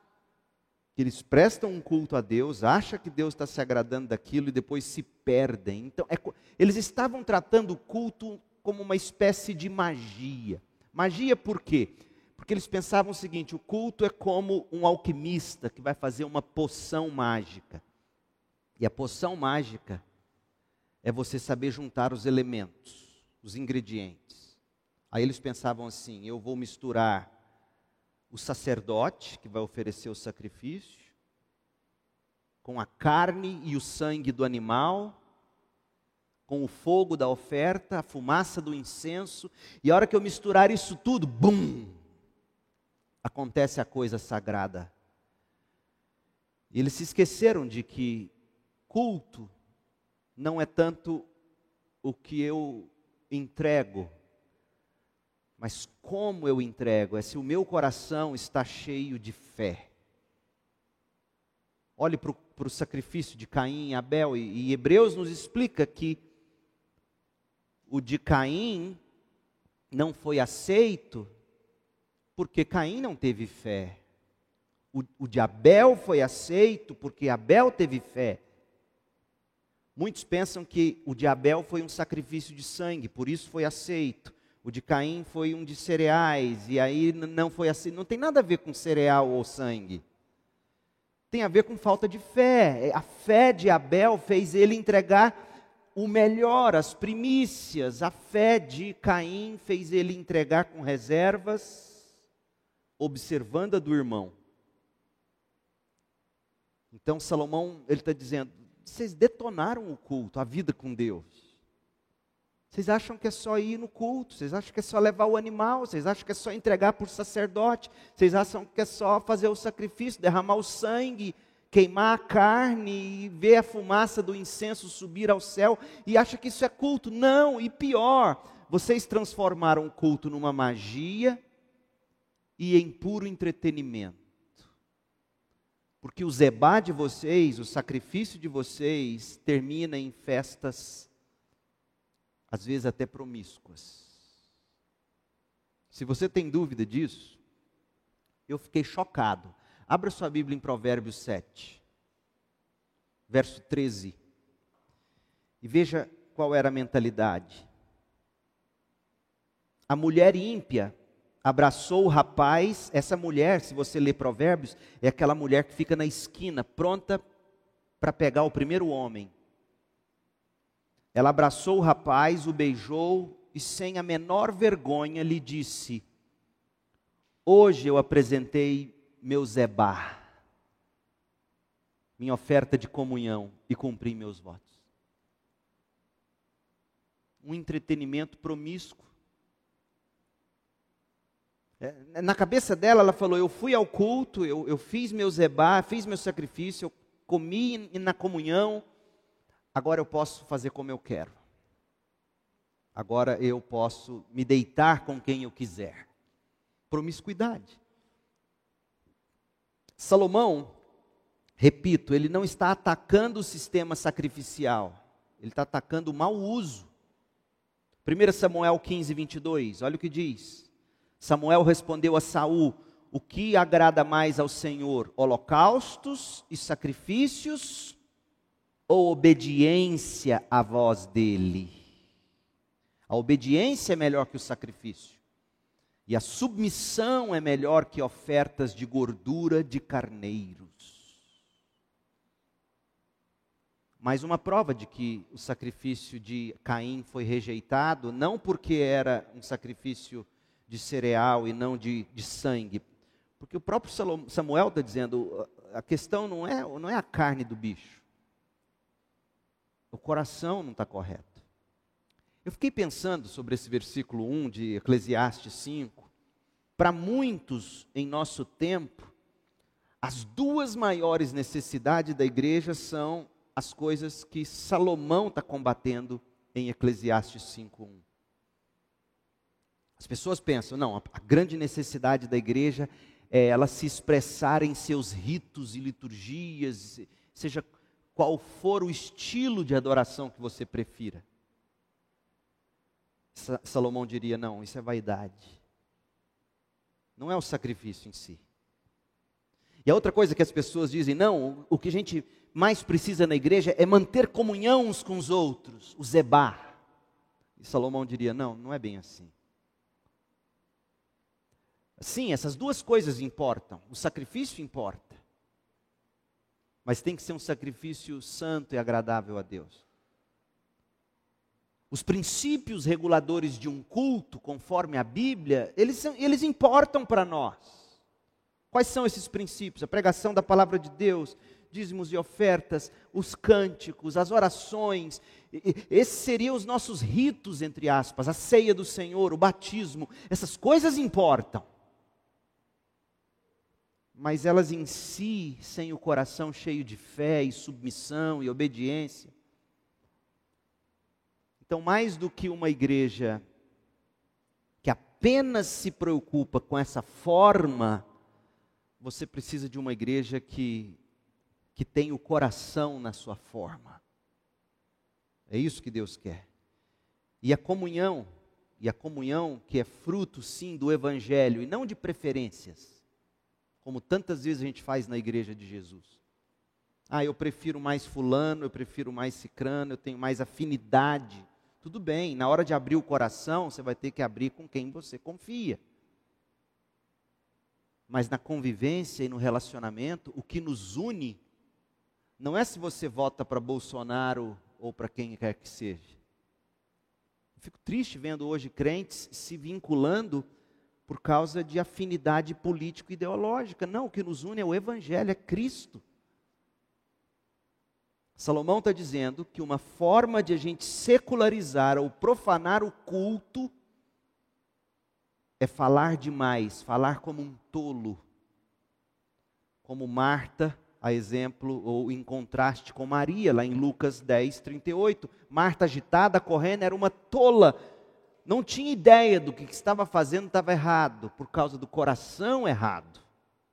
que eles prestam um culto a Deus, acham que Deus está se agradando daquilo e depois se perdem. Então, é, eles estavam tratando o culto como uma espécie de magia. Magia por quê? Porque eles pensavam o seguinte: o culto é como um alquimista que vai fazer uma poção mágica. E a poção mágica é você saber juntar os elementos, os ingredientes. Aí eles pensavam assim: eu vou misturar o sacerdote que vai oferecer o sacrifício, com a carne e o sangue do animal, com o fogo da oferta, a fumaça do incenso, e a hora que eu misturar isso tudo, bum! acontece a coisa sagrada. E eles se esqueceram de que culto não é tanto o que eu entrego, mas como eu entrego, é se o meu coração está cheio de fé. Olhe para o sacrifício de Caim e Abel, e, e Hebreus nos explica que o de Caim não foi aceito porque Caim não teve fé. O, o de Abel foi aceito porque Abel teve fé. Muitos pensam que o de Abel foi um sacrifício de sangue, por isso foi aceito. O de Caim foi um de cereais, e aí não foi assim. Não tem nada a ver com cereal ou sangue. Tem a ver com falta de fé. A fé de Abel fez ele entregar o melhor, as primícias. A fé de Caim fez ele entregar com reservas, observando a do irmão. Então Salomão, ele está dizendo, vocês detonaram o culto, a vida com Deus. Vocês acham que é só ir no culto, vocês acham que é só levar o animal, vocês acham que é só entregar para o sacerdote, vocês acham que é só fazer o sacrifício, derramar o sangue, queimar a carne e ver a fumaça do incenso subir ao céu e acha que isso é culto. Não, e pior, vocês transformaram o culto numa magia e em puro entretenimento. Porque o zebá de vocês, o sacrifício de vocês, termina em festas, às vezes até promíscuas. Se você tem dúvida disso, eu fiquei chocado. Abra sua Bíblia em Provérbios 7, verso 13. E veja qual era a mentalidade. A mulher ímpia abraçou o rapaz. Essa mulher, se você ler Provérbios, é aquela mulher que fica na esquina, pronta para pegar o primeiro homem. Ela abraçou o rapaz, o beijou e, sem a menor vergonha, lhe disse: Hoje eu apresentei meu zebá, minha oferta de comunhão e cumpri meus votos. Um entretenimento promíscuo. É, na cabeça dela, ela falou: Eu fui ao culto, eu, eu fiz meu zebá, fiz meu sacrifício, eu comi na comunhão, agora eu posso fazer como eu quero. Agora eu posso me deitar com quem eu quiser. Promiscuidade. Salomão, repito, ele não está atacando o sistema sacrificial, ele está atacando o mau uso. 1 Samuel 15, 22, olha o que diz. Samuel respondeu a Saul: O que agrada mais ao Senhor, holocaustos e sacrifícios ou obediência à voz dele? A obediência é melhor que o sacrifício. E a submissão é melhor que ofertas de gordura de carneiros. Mais uma prova de que o sacrifício de Caim foi rejeitado, não porque era um sacrifício de cereal e não de, de sangue. Porque o próprio Samuel está dizendo: a questão não é, não é a carne do bicho, o coração não está correto. Eu fiquei pensando sobre esse versículo 1 de Eclesiastes 5. Para muitos em nosso tempo, as duas maiores necessidades da igreja são as coisas que Salomão está combatendo em Eclesiastes 5.1. As pessoas pensam, não, a grande necessidade da igreja é ela se expressar em seus ritos e liturgias, seja qual for o estilo de adoração que você prefira. Salomão diria: não, isso é vaidade. Não é o sacrifício em si. E a outra coisa que as pessoas dizem: não, o que a gente mais precisa na igreja é manter comunhão uns com os outros, o zebá. E Salomão diria: não, não é bem assim. Sim, essas duas coisas importam. O sacrifício importa. Mas tem que ser um sacrifício santo e agradável a Deus. Os princípios reguladores de um culto, conforme a Bíblia, eles, eles importam para nós. Quais são esses princípios? A pregação da palavra de Deus, dízimos e ofertas, os cânticos, as orações. Esses seriam os nossos ritos, entre aspas, a ceia do Senhor, o batismo. Essas coisas importam. Mas elas em si, sem o coração cheio de fé e submissão e obediência. Então, mais do que uma igreja que apenas se preocupa com essa forma, você precisa de uma igreja que, que tem o coração na sua forma. É isso que Deus quer. E a comunhão, e a comunhão que é fruto, sim, do Evangelho e não de preferências, como tantas vezes a gente faz na igreja de Jesus. Ah, eu prefiro mais Fulano, eu prefiro mais Cicrano, eu tenho mais afinidade tudo bem, na hora de abrir o coração, você vai ter que abrir com quem você confia. Mas na convivência e no relacionamento, o que nos une não é se você vota para Bolsonaro ou para quem quer que seja. Eu fico triste vendo hoje crentes se vinculando por causa de afinidade político-ideológica. Não, o que nos une é o Evangelho, é Cristo. Salomão está dizendo que uma forma de a gente secularizar ou profanar o culto é falar demais, falar como um tolo. Como Marta, a exemplo, ou em contraste com Maria, lá em Lucas 10, 38. Marta agitada, correndo, era uma tola. Não tinha ideia do que estava fazendo, estava errado, por causa do coração errado.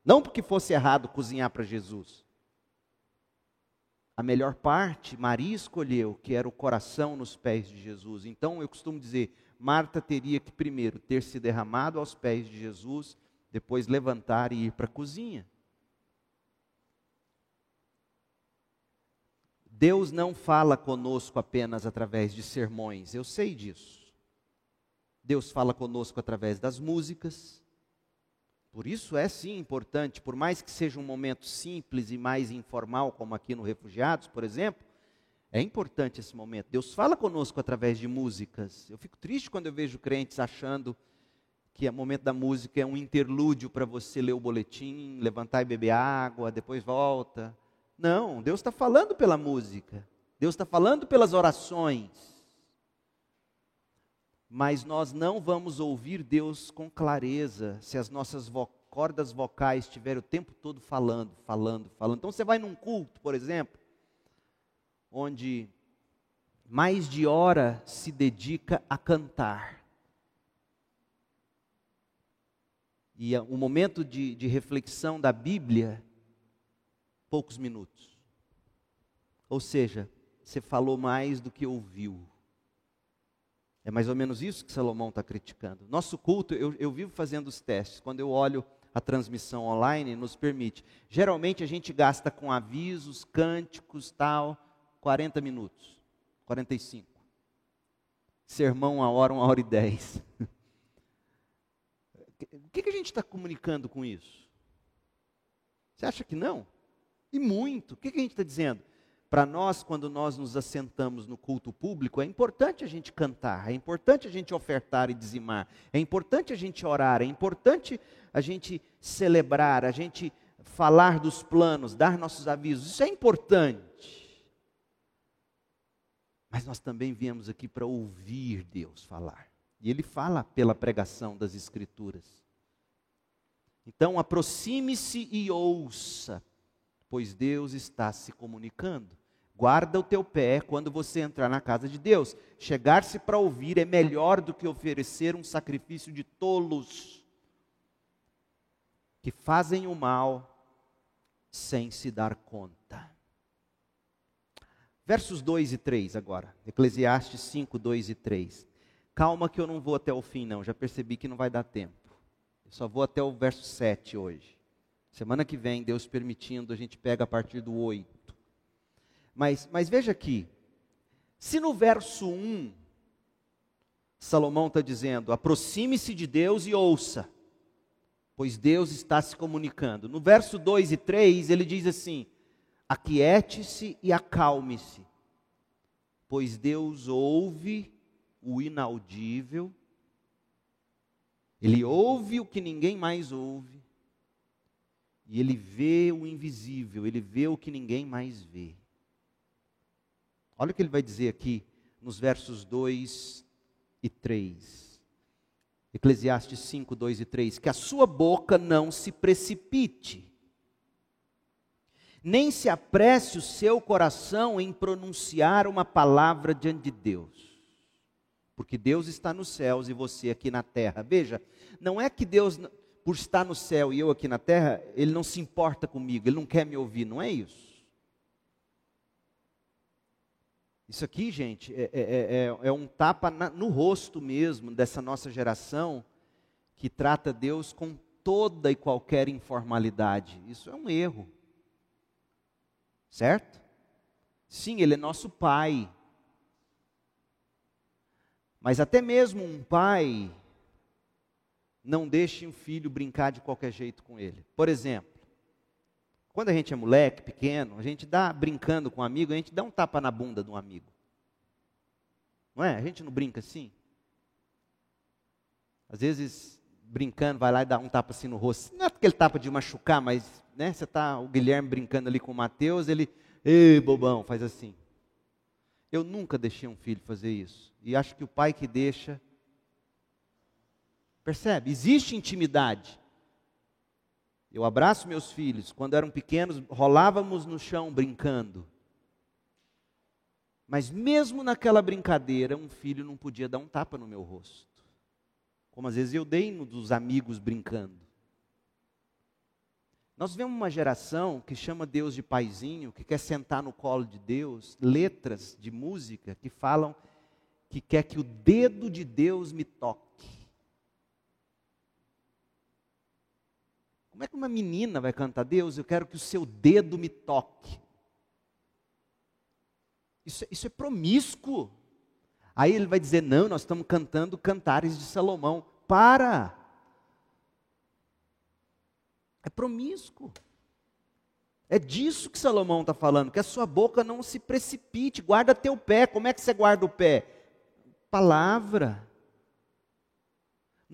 Não porque fosse errado cozinhar para Jesus a melhor parte Maria escolheu, que era o coração nos pés de Jesus. Então eu costumo dizer, Marta teria que primeiro ter se derramado aos pés de Jesus, depois levantar e ir para a cozinha. Deus não fala conosco apenas através de sermões, eu sei disso. Deus fala conosco através das músicas, por isso é sim importante, por mais que seja um momento simples e mais informal, como aqui no Refugiados, por exemplo, é importante esse momento. Deus fala conosco através de músicas. Eu fico triste quando eu vejo crentes achando que o momento da música é um interlúdio para você ler o boletim, levantar e beber água, depois volta. Não, Deus está falando pela música. Deus está falando pelas orações. Mas nós não vamos ouvir Deus com clareza se as nossas vo cordas vocais estiverem o tempo todo falando, falando, falando. Então você vai num culto, por exemplo, onde mais de hora se dedica a cantar. E o momento de, de reflexão da Bíblia, poucos minutos. Ou seja, você falou mais do que ouviu. É mais ou menos isso que Salomão está criticando. Nosso culto, eu, eu vivo fazendo os testes. Quando eu olho a transmissão online, nos permite. Geralmente a gente gasta com avisos, cânticos, tal, 40 minutos, 45. Sermão, uma hora, uma hora e dez. (laughs) O que, que a gente está comunicando com isso? Você acha que não? E muito. O que, que a gente está dizendo? Para nós, quando nós nos assentamos no culto público, é importante a gente cantar, é importante a gente ofertar e dizimar, é importante a gente orar, é importante a gente celebrar, a gente falar dos planos, dar nossos avisos, isso é importante. Mas nós também viemos aqui para ouvir Deus falar. E Ele fala pela pregação das Escrituras. Então, aproxime-se e ouça, pois Deus está se comunicando. Guarda o teu pé quando você entrar na casa de Deus. Chegar-se para ouvir é melhor do que oferecer um sacrifício de tolos que fazem o mal sem se dar conta. Versos 2 e 3 agora. Eclesiastes 5, 2 e 3. Calma que eu não vou até o fim, não. Já percebi que não vai dar tempo. Eu só vou até o verso 7 hoje. Semana que vem, Deus permitindo, a gente pega a partir do 8. Mas, mas veja aqui, se no verso 1, Salomão está dizendo: aproxime-se de Deus e ouça, pois Deus está se comunicando. No verso 2 e 3, ele diz assim: aquiete-se e acalme-se, pois Deus ouve o inaudível, Ele ouve o que ninguém mais ouve, e Ele vê o invisível, Ele vê o que ninguém mais vê. Olha o que ele vai dizer aqui nos versos 2 e 3. Eclesiastes 5, 2 e 3. Que a sua boca não se precipite nem se apresse o seu coração em pronunciar uma palavra diante de Deus. Porque Deus está nos céus e você aqui na terra. Veja, não é que Deus, por estar no céu e eu aqui na terra, Ele não se importa comigo, Ele não quer me ouvir, não é isso. Isso aqui, gente, é, é, é, é um tapa na, no rosto mesmo dessa nossa geração que trata Deus com toda e qualquer informalidade. Isso é um erro. Certo? Sim, Ele é nosso Pai. Mas até mesmo um pai não deixe um filho brincar de qualquer jeito com ele. Por exemplo, quando a gente é moleque, pequeno, a gente dá brincando com um amigo, a gente dá um tapa na bunda de um amigo. Não é? A gente não brinca assim? Às vezes, brincando, vai lá e dá um tapa assim no rosto. Não é aquele tapa de machucar, mas né, você está o Guilherme brincando ali com o Mateus, ele, ei, bobão, faz assim. Eu nunca deixei um filho fazer isso. E acho que o pai que deixa. Percebe? Existe intimidade. Eu abraço meus filhos. Quando eram pequenos, rolávamos no chão brincando. Mas mesmo naquela brincadeira, um filho não podia dar um tapa no meu rosto. Como às vezes eu dei no dos amigos brincando. Nós vemos uma geração que chama Deus de paizinho, que quer sentar no colo de Deus, letras de música que falam que quer que o dedo de Deus me toque. Como é que uma menina vai cantar Deus? Eu quero que o seu dedo me toque. Isso, é, isso é promíscuo. Aí ele vai dizer: não, nós estamos cantando cantares de Salomão. Para! É promíscuo. É disso que Salomão está falando, que a sua boca não se precipite, guarda teu pé. Como é que você guarda o pé? Palavra.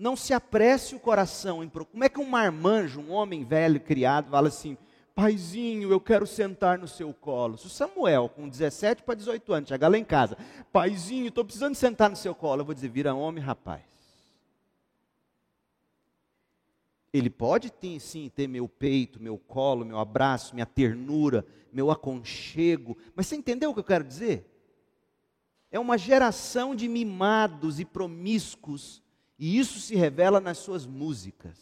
Não se apresse o coração Como é que um marmanjo, um homem velho criado, fala assim: Paizinho, eu quero sentar no seu colo. Se o Samuel, com 17 para 18 anos, chegar lá em casa, Paizinho, estou precisando sentar no seu colo, eu vou dizer: Vira homem, rapaz. Ele pode ter, sim ter meu peito, meu colo, meu abraço, minha ternura, meu aconchego, mas você entendeu o que eu quero dizer? É uma geração de mimados e promíscuos, e isso se revela nas suas músicas.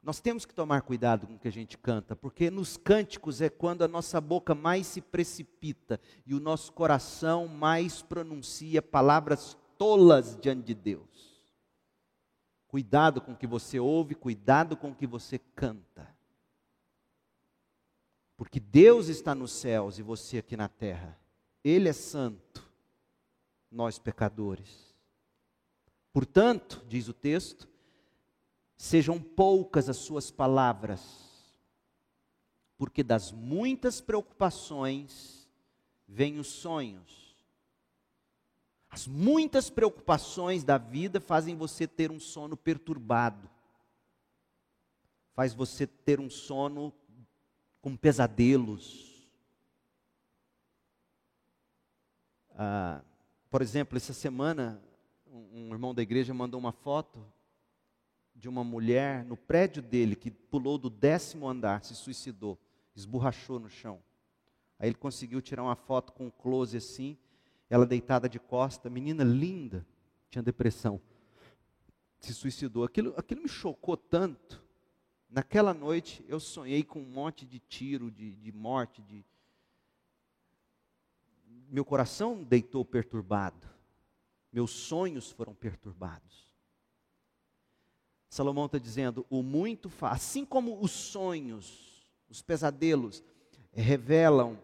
Nós temos que tomar cuidado com o que a gente canta, porque nos cânticos é quando a nossa boca mais se precipita e o nosso coração mais pronuncia palavras tolas diante de Deus. Cuidado com o que você ouve, cuidado com o que você canta. Porque Deus está nos céus e você aqui na terra. Ele é santo, nós pecadores. Portanto, diz o texto, sejam poucas as suas palavras, porque das muitas preocupações vêm os sonhos as muitas preocupações da vida fazem você ter um sono perturbado. Faz você ter um sono com pesadelos. Ah, por exemplo, essa semana, um, irmão da igreja mandou uma foto de uma mulher no prédio dele que pulou do décimo andar, se suicidou, esborrachou no chão. Aí ele conseguiu tirar uma foto com um close assim ela deitada de costa, menina linda, tinha depressão, se suicidou. Aquilo, aquilo me chocou tanto. Naquela noite eu sonhei com um monte de tiro, de, de morte, de. Meu coração deitou perturbado. Meus sonhos foram perturbados. Salomão está dizendo: o muito assim como os sonhos, os pesadelos, revelam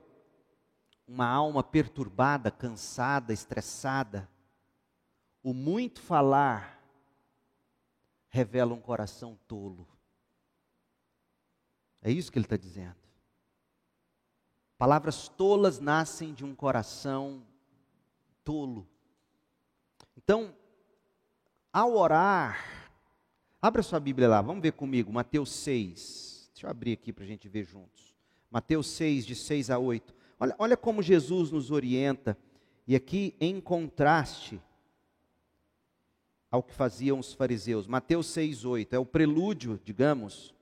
uma alma perturbada, cansada, estressada, o muito falar revela um coração tolo. É isso que ele está dizendo. Palavras tolas nascem de um coração tolo. Então, ao orar, abra sua Bíblia lá, vamos ver comigo, Mateus 6. Deixa eu abrir aqui para a gente ver juntos. Mateus 6, de 6 a 8. Olha, olha como Jesus nos orienta, e aqui em contraste ao que faziam os fariseus. Mateus 6,8 é o prelúdio, digamos,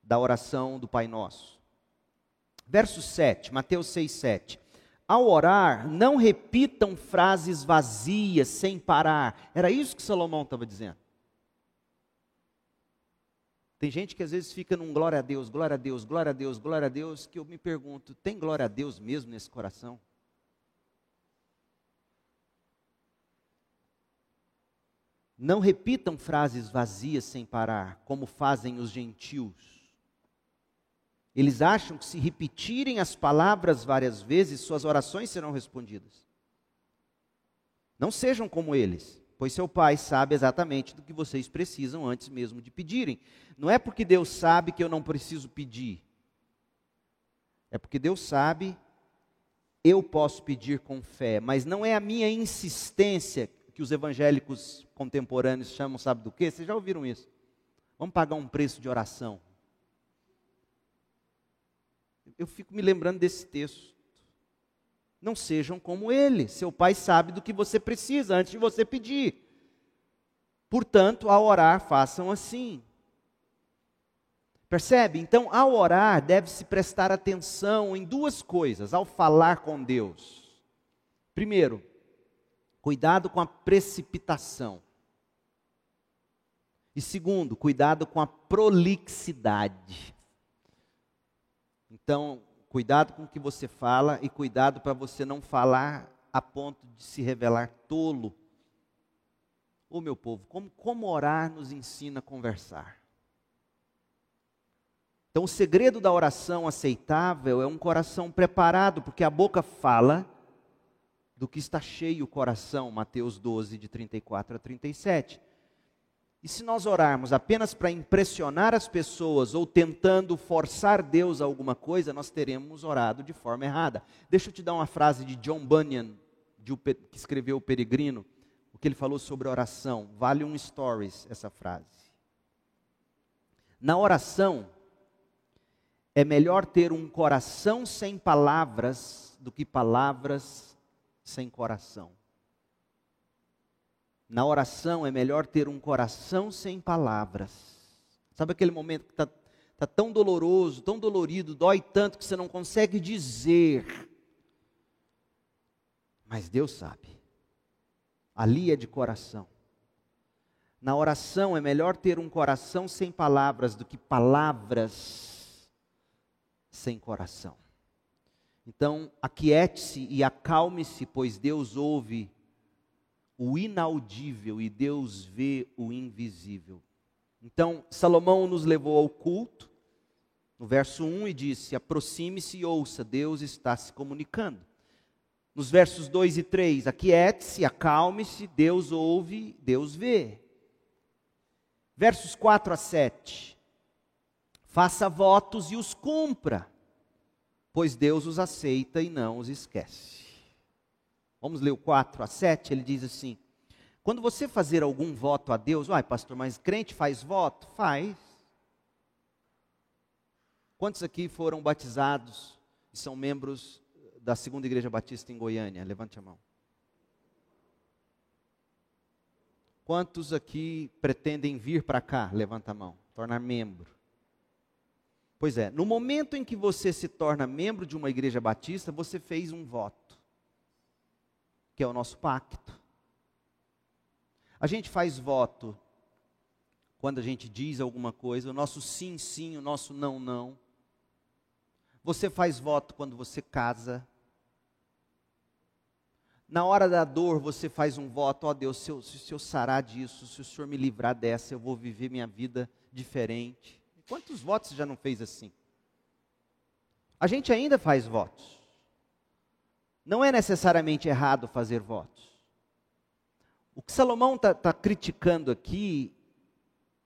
da oração do Pai Nosso. Verso 7, Mateus 6, 7. Ao orar, não repitam frases vazias, sem parar. Era isso que Salomão estava dizendo. Tem gente que às vezes fica num glória a Deus, glória a Deus, glória a Deus, glória a Deus, que eu me pergunto, tem glória a Deus mesmo nesse coração? Não repitam frases vazias sem parar, como fazem os gentios. Eles acham que se repetirem as palavras várias vezes, suas orações serão respondidas. Não sejam como eles, pois seu Pai sabe exatamente do que vocês precisam antes mesmo de pedirem. Não é porque Deus sabe que eu não preciso pedir, é porque Deus sabe, eu posso pedir com fé, mas não é a minha insistência que os evangélicos contemporâneos chamam, sabe do que? Vocês já ouviram isso? Vamos pagar um preço de oração. Eu fico me lembrando desse texto. Não sejam como ele. Seu pai sabe do que você precisa antes de você pedir. Portanto, ao orar, façam assim. Percebe? Então, ao orar, deve-se prestar atenção em duas coisas ao falar com Deus. Primeiro, cuidado com a precipitação. E segundo, cuidado com a prolixidade. Então, cuidado com o que você fala e cuidado para você não falar a ponto de se revelar tolo. Ô meu povo, como, como orar nos ensina a conversar. Então, o segredo da oração aceitável é um coração preparado, porque a boca fala do que está cheio o coração, Mateus 12, de 34 a 37. E se nós orarmos apenas para impressionar as pessoas ou tentando forçar Deus a alguma coisa, nós teremos orado de forma errada. Deixa eu te dar uma frase de John Bunyan, de, que escreveu O Peregrino, o que ele falou sobre oração. Vale um stories essa frase. Na oração, é melhor ter um coração sem palavras do que palavras sem coração. Na oração é melhor ter um coração sem palavras. Sabe aquele momento que está tá tão doloroso, tão dolorido, dói tanto que você não consegue dizer. Mas Deus sabe. Ali é de coração. Na oração é melhor ter um coração sem palavras do que palavras sem coração. Então, aquiete-se e acalme-se, pois Deus ouve o inaudível e Deus vê o invisível. Então, Salomão nos levou ao culto, no verso 1, e disse: aproxime-se e ouça, Deus está se comunicando. Nos versos 2 e 3, aquiete-se, acalme-se, Deus ouve, Deus vê. Versos 4 a 7, faça votos e os cumpra, pois Deus os aceita e não os esquece. Vamos ler o 4 a 7, ele diz assim: Quando você fazer algum voto a Deus, uai, pastor, mas crente faz voto? Faz. Quantos aqui foram batizados e são membros da Segunda Igreja Batista em Goiânia? Levante a mão. Quantos aqui pretendem vir para cá? Levanta a mão. Tornar membro. Pois é, no momento em que você se torna membro de uma igreja batista, você fez um voto que é o nosso pacto. A gente faz voto quando a gente diz alguma coisa, o nosso sim, sim, o nosso não, não. Você faz voto quando você casa. Na hora da dor, você faz um voto: ó oh, Deus, se eu, se eu sarar disso, se o Senhor me livrar dessa, eu vou viver minha vida diferente. Quantos votos você já não fez assim? A gente ainda faz votos. Não é necessariamente errado fazer votos. O que Salomão está tá criticando aqui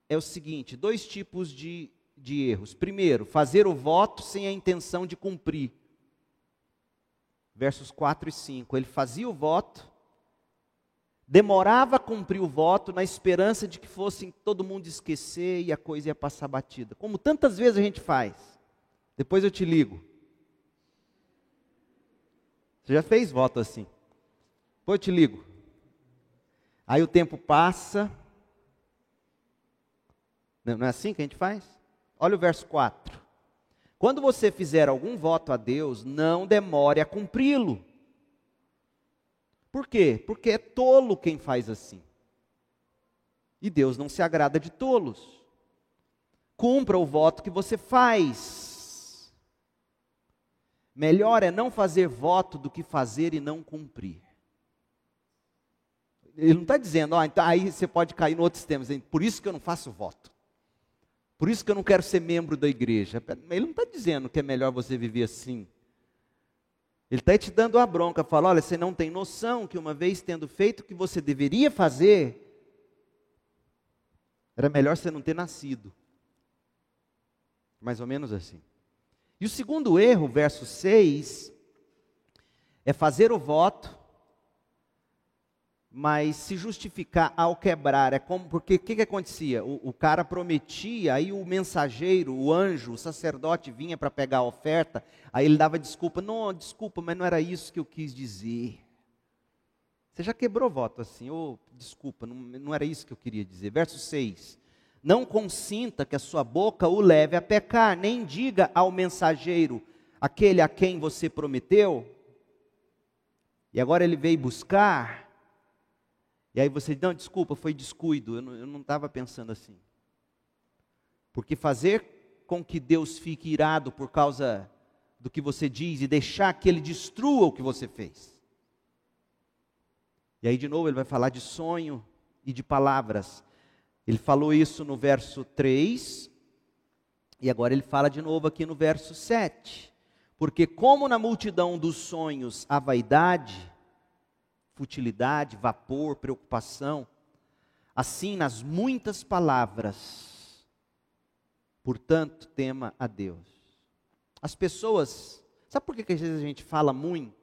é o seguinte: dois tipos de, de erros. Primeiro, fazer o voto sem a intenção de cumprir. Versos 4 e 5. Ele fazia o voto, demorava a cumprir o voto na esperança de que fosse todo mundo esquecer e a coisa ia passar batida. Como tantas vezes a gente faz. Depois eu te ligo. Você já fez voto assim? Pô, eu te ligo. Aí o tempo passa. Não é assim que a gente faz? Olha o verso 4. Quando você fizer algum voto a Deus, não demore a cumpri-lo. Por quê? Porque é tolo quem faz assim. E Deus não se agrada de tolos. Cumpra o voto que você faz. Melhor é não fazer voto do que fazer e não cumprir. Ele não está dizendo, ó, então aí você pode cair no outro sistema, por isso que eu não faço voto. Por isso que eu não quero ser membro da igreja. Ele não está dizendo que é melhor você viver assim. Ele está te dando a bronca, fala: olha, você não tem noção que uma vez tendo feito o que você deveria fazer, era melhor você não ter nascido. Mais ou menos assim. E o segundo erro, verso 6, é fazer o voto mas se justificar ao quebrar é como porque o que, que acontecia? O, o, cara prometia, aí o mensageiro, o anjo, o sacerdote vinha para pegar a oferta, aí ele dava desculpa, não, desculpa, mas não era isso que eu quis dizer. Você já quebrou voto assim, ou oh, desculpa, não, não era isso que eu queria dizer. Verso 6. Não consinta que a sua boca o leve a pecar, nem diga ao mensageiro, aquele a quem você prometeu, e agora ele veio buscar, e aí você diz, não, desculpa, foi descuido, eu não estava pensando assim. Porque fazer com que Deus fique irado por causa do que você diz e deixar que Ele destrua o que você fez. E aí, de novo, ele vai falar de sonho e de palavras. Ele falou isso no verso 3, e agora ele fala de novo aqui no verso 7. Porque, como na multidão dos sonhos a vaidade, futilidade, vapor, preocupação. Assim, nas muitas palavras, portanto, tema a Deus. As pessoas, sabe por que, que às vezes a gente fala muito?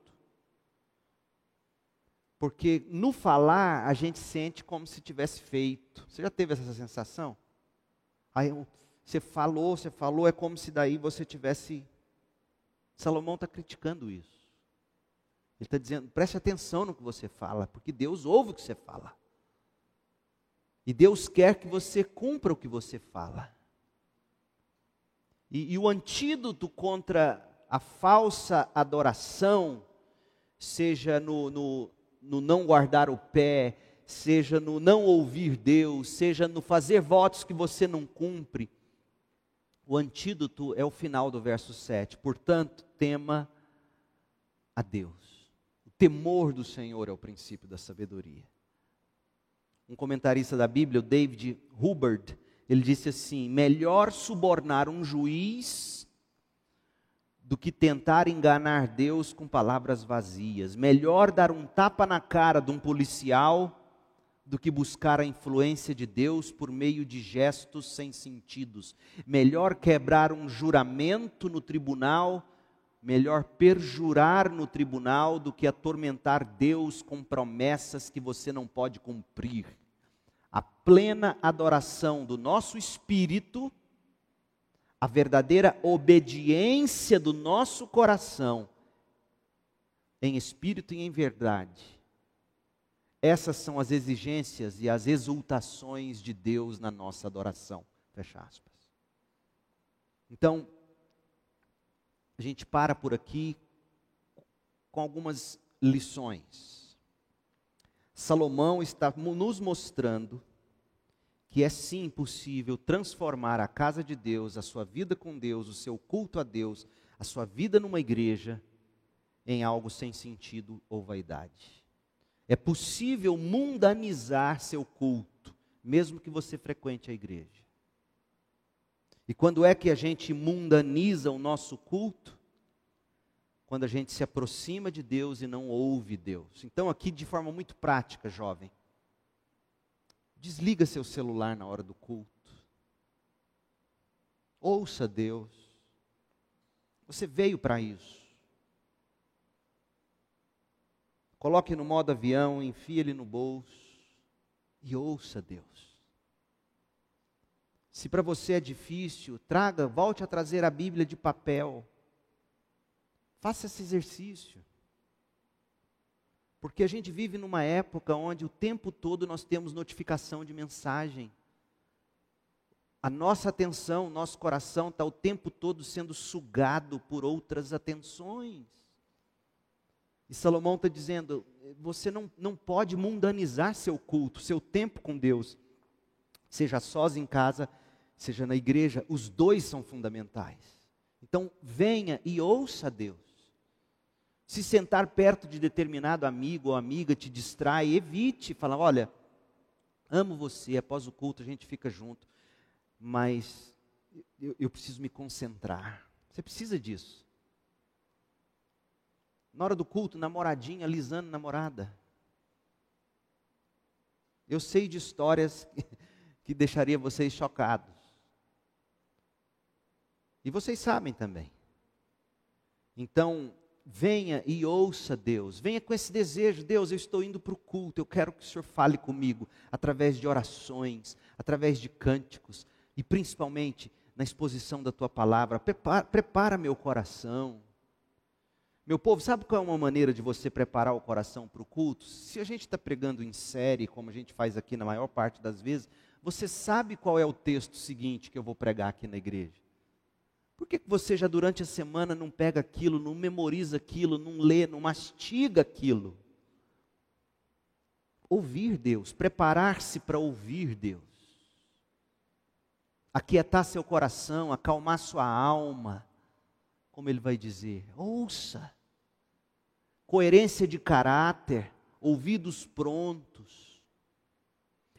Porque no falar a gente sente como se tivesse feito. Você já teve essa sensação? Aí você falou, você falou, é como se daí você tivesse. Salomão está criticando isso. Ele está dizendo: preste atenção no que você fala, porque Deus ouve o que você fala. E Deus quer que você cumpra o que você fala. E, e o antídoto contra a falsa adoração, seja no, no, no não guardar o pé, seja no não ouvir Deus, seja no fazer votos que você não cumpre, o antídoto é o final do verso 7. Portanto, tema a Deus temor do Senhor é o princípio da sabedoria. Um comentarista da Bíblia, o David Hubbard, ele disse assim: melhor subornar um juiz do que tentar enganar Deus com palavras vazias. Melhor dar um tapa na cara de um policial do que buscar a influência de Deus por meio de gestos sem sentidos. Melhor quebrar um juramento no tribunal Melhor perjurar no tribunal do que atormentar Deus com promessas que você não pode cumprir. A plena adoração do nosso espírito, a verdadeira obediência do nosso coração, em espírito e em verdade. Essas são as exigências e as exultações de Deus na nossa adoração. Fecha aspas. Então, a gente para por aqui com algumas lições. Salomão está nos mostrando que é sim possível transformar a casa de Deus, a sua vida com Deus, o seu culto a Deus, a sua vida numa igreja, em algo sem sentido ou vaidade. É possível mundanizar seu culto, mesmo que você frequente a igreja. E quando é que a gente mundaniza o nosso culto? Quando a gente se aproxima de Deus e não ouve Deus. Então, aqui de forma muito prática, jovem, desliga seu celular na hora do culto. Ouça Deus. Você veio para isso. Coloque no modo avião, enfie ele no bolso e ouça Deus. Se para você é difícil, traga, volte a trazer a Bíblia de papel. Faça esse exercício. Porque a gente vive numa época onde o tempo todo nós temos notificação de mensagem. a nossa atenção, nosso coração está o tempo todo sendo sugado por outras atenções. E Salomão está dizendo: você não, não pode mundanizar seu culto, seu tempo com Deus, seja sós em casa, seja na igreja, os dois são fundamentais. Então, venha e ouça Deus. Se sentar perto de determinado amigo ou amiga te distrai, evite, fala: olha, amo você, após o culto a gente fica junto mas eu, eu preciso me concentrar. Você precisa disso. Na hora do culto, namoradinha, alisando namorada. Eu sei de histórias (laughs) que, deixaria vocês chocados. E vocês sabem também. Então, venha e ouça Deus. Venha com esse desejo, Deus, eu estou indo para o culto, eu quero que o Senhor fale comigo através de orações, através de cânticos, e principalmente na exposição da tua palavra. Prepara, prepara meu coração. Meu povo, sabe qual é uma maneira de você preparar o coração para o culto? Se a gente está pregando em série, como a gente faz aqui na maior parte das vezes, você sabe qual é o texto seguinte que eu vou pregar aqui na igreja. Por que você já durante a semana não pega aquilo, não memoriza aquilo, não lê, não mastiga aquilo? Ouvir Deus, preparar-se para ouvir Deus aquietar seu coração, acalmar sua alma. Como ele vai dizer? Ouça. Coerência de caráter, ouvidos prontos.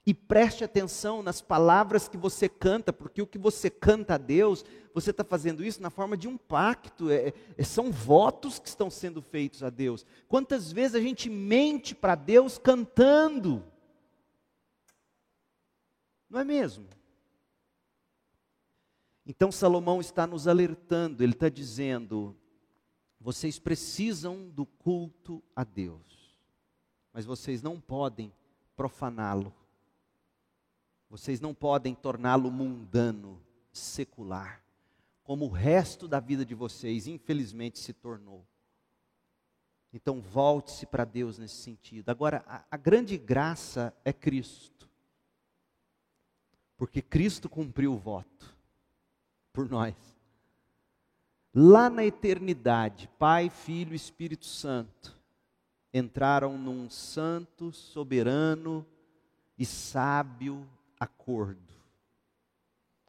E preste atenção nas palavras que você canta, porque o que você canta a Deus, você está fazendo isso na forma de um pacto, é, é, são votos que estão sendo feitos a Deus. Quantas vezes a gente mente para Deus cantando? Não é mesmo? Então Salomão está nos alertando, ele está dizendo: vocês precisam do culto a Deus, mas vocês não podem profaná-lo, vocês não podem torná-lo mundano, secular, como o resto da vida de vocês, infelizmente, se tornou. Então volte-se para Deus nesse sentido. Agora, a, a grande graça é Cristo, porque Cristo cumpriu o voto por nós. Lá na eternidade, Pai, Filho e Espírito Santo entraram num santo, soberano e sábio acordo.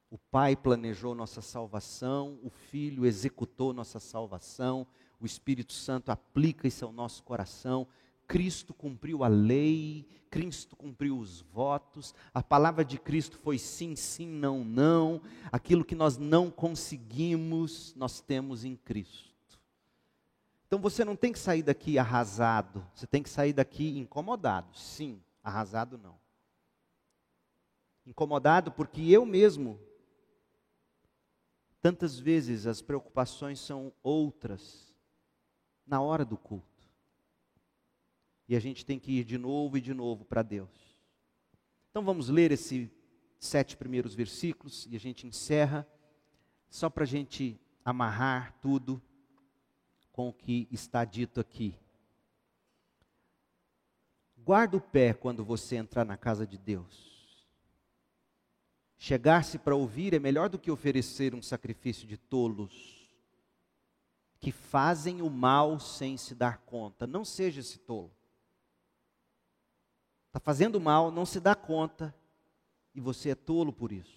O Pai planejou nossa salvação, o Filho executou nossa salvação, o Espírito Santo aplica isso ao nosso coração Cristo cumpriu a lei, Cristo cumpriu os votos, a palavra de Cristo foi sim, sim, não, não. Aquilo que nós não conseguimos, nós temos em Cristo. Então você não tem que sair daqui arrasado, você tem que sair daqui incomodado, sim, arrasado não. Incomodado porque eu mesmo, tantas vezes as preocupações são outras na hora do culto. E a gente tem que ir de novo e de novo para Deus. Então vamos ler esses sete primeiros versículos e a gente encerra, só para a gente amarrar tudo com o que está dito aqui. Guarda o pé quando você entrar na casa de Deus. Chegar-se para ouvir é melhor do que oferecer um sacrifício de tolos, que fazem o mal sem se dar conta. Não seja esse tolo está fazendo mal, não se dá conta, e você é tolo por isso.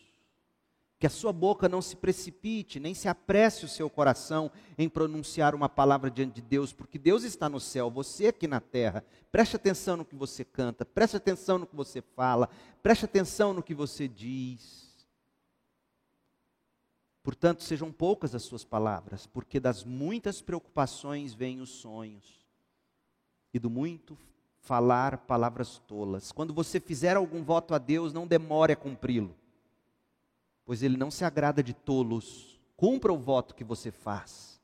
Que a sua boca não se precipite, nem se apresse o seu coração em pronunciar uma palavra diante de Deus, porque Deus está no céu, você aqui na terra. Preste atenção no que você canta, preste atenção no que você fala, preste atenção no que você diz. Portanto, sejam poucas as suas palavras, porque das muitas preocupações vêm os sonhos, e do muito falar palavras tolas. Quando você fizer algum voto a Deus, não demore a cumpri-lo, pois ele não se agrada de tolos. Cumpra o voto que você faz.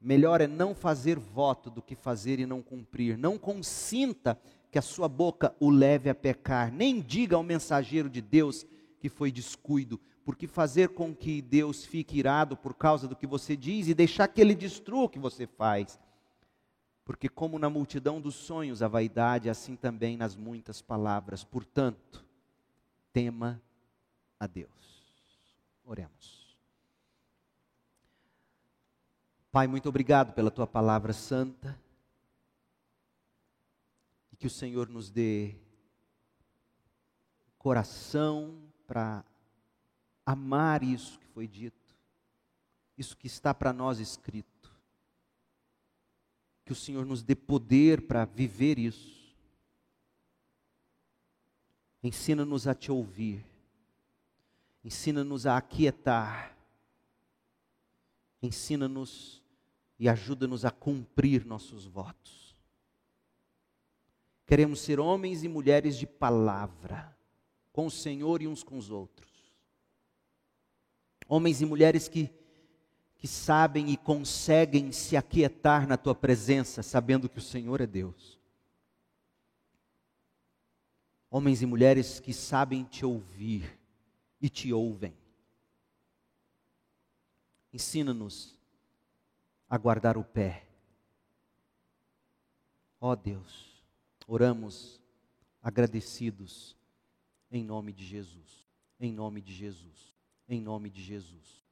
Melhor é não fazer voto do que fazer e não cumprir. Não consinta que a sua boca o leve a pecar, nem diga ao mensageiro de Deus que foi descuido, porque fazer com que Deus fique irado por causa do que você diz e deixar que ele destrua o que você faz porque, como na multidão dos sonhos a vaidade, assim também nas muitas palavras. Portanto, tema a Deus. Oremos. Pai, muito obrigado pela tua palavra santa. E que o Senhor nos dê coração para amar isso que foi dito, isso que está para nós escrito. Que o Senhor nos dê poder para viver isso. Ensina-nos a te ouvir. Ensina-nos a aquietar. Ensina-nos e ajuda-nos a cumprir nossos votos. Queremos ser homens e mulheres de palavra, com o Senhor e uns com os outros. Homens e mulheres que, que sabem e conseguem se aquietar na tua presença, sabendo que o Senhor é Deus. Homens e mulheres que sabem te ouvir e te ouvem. Ensina-nos a guardar o pé. Ó oh Deus, oramos agradecidos em nome de Jesus. Em nome de Jesus. Em nome de Jesus.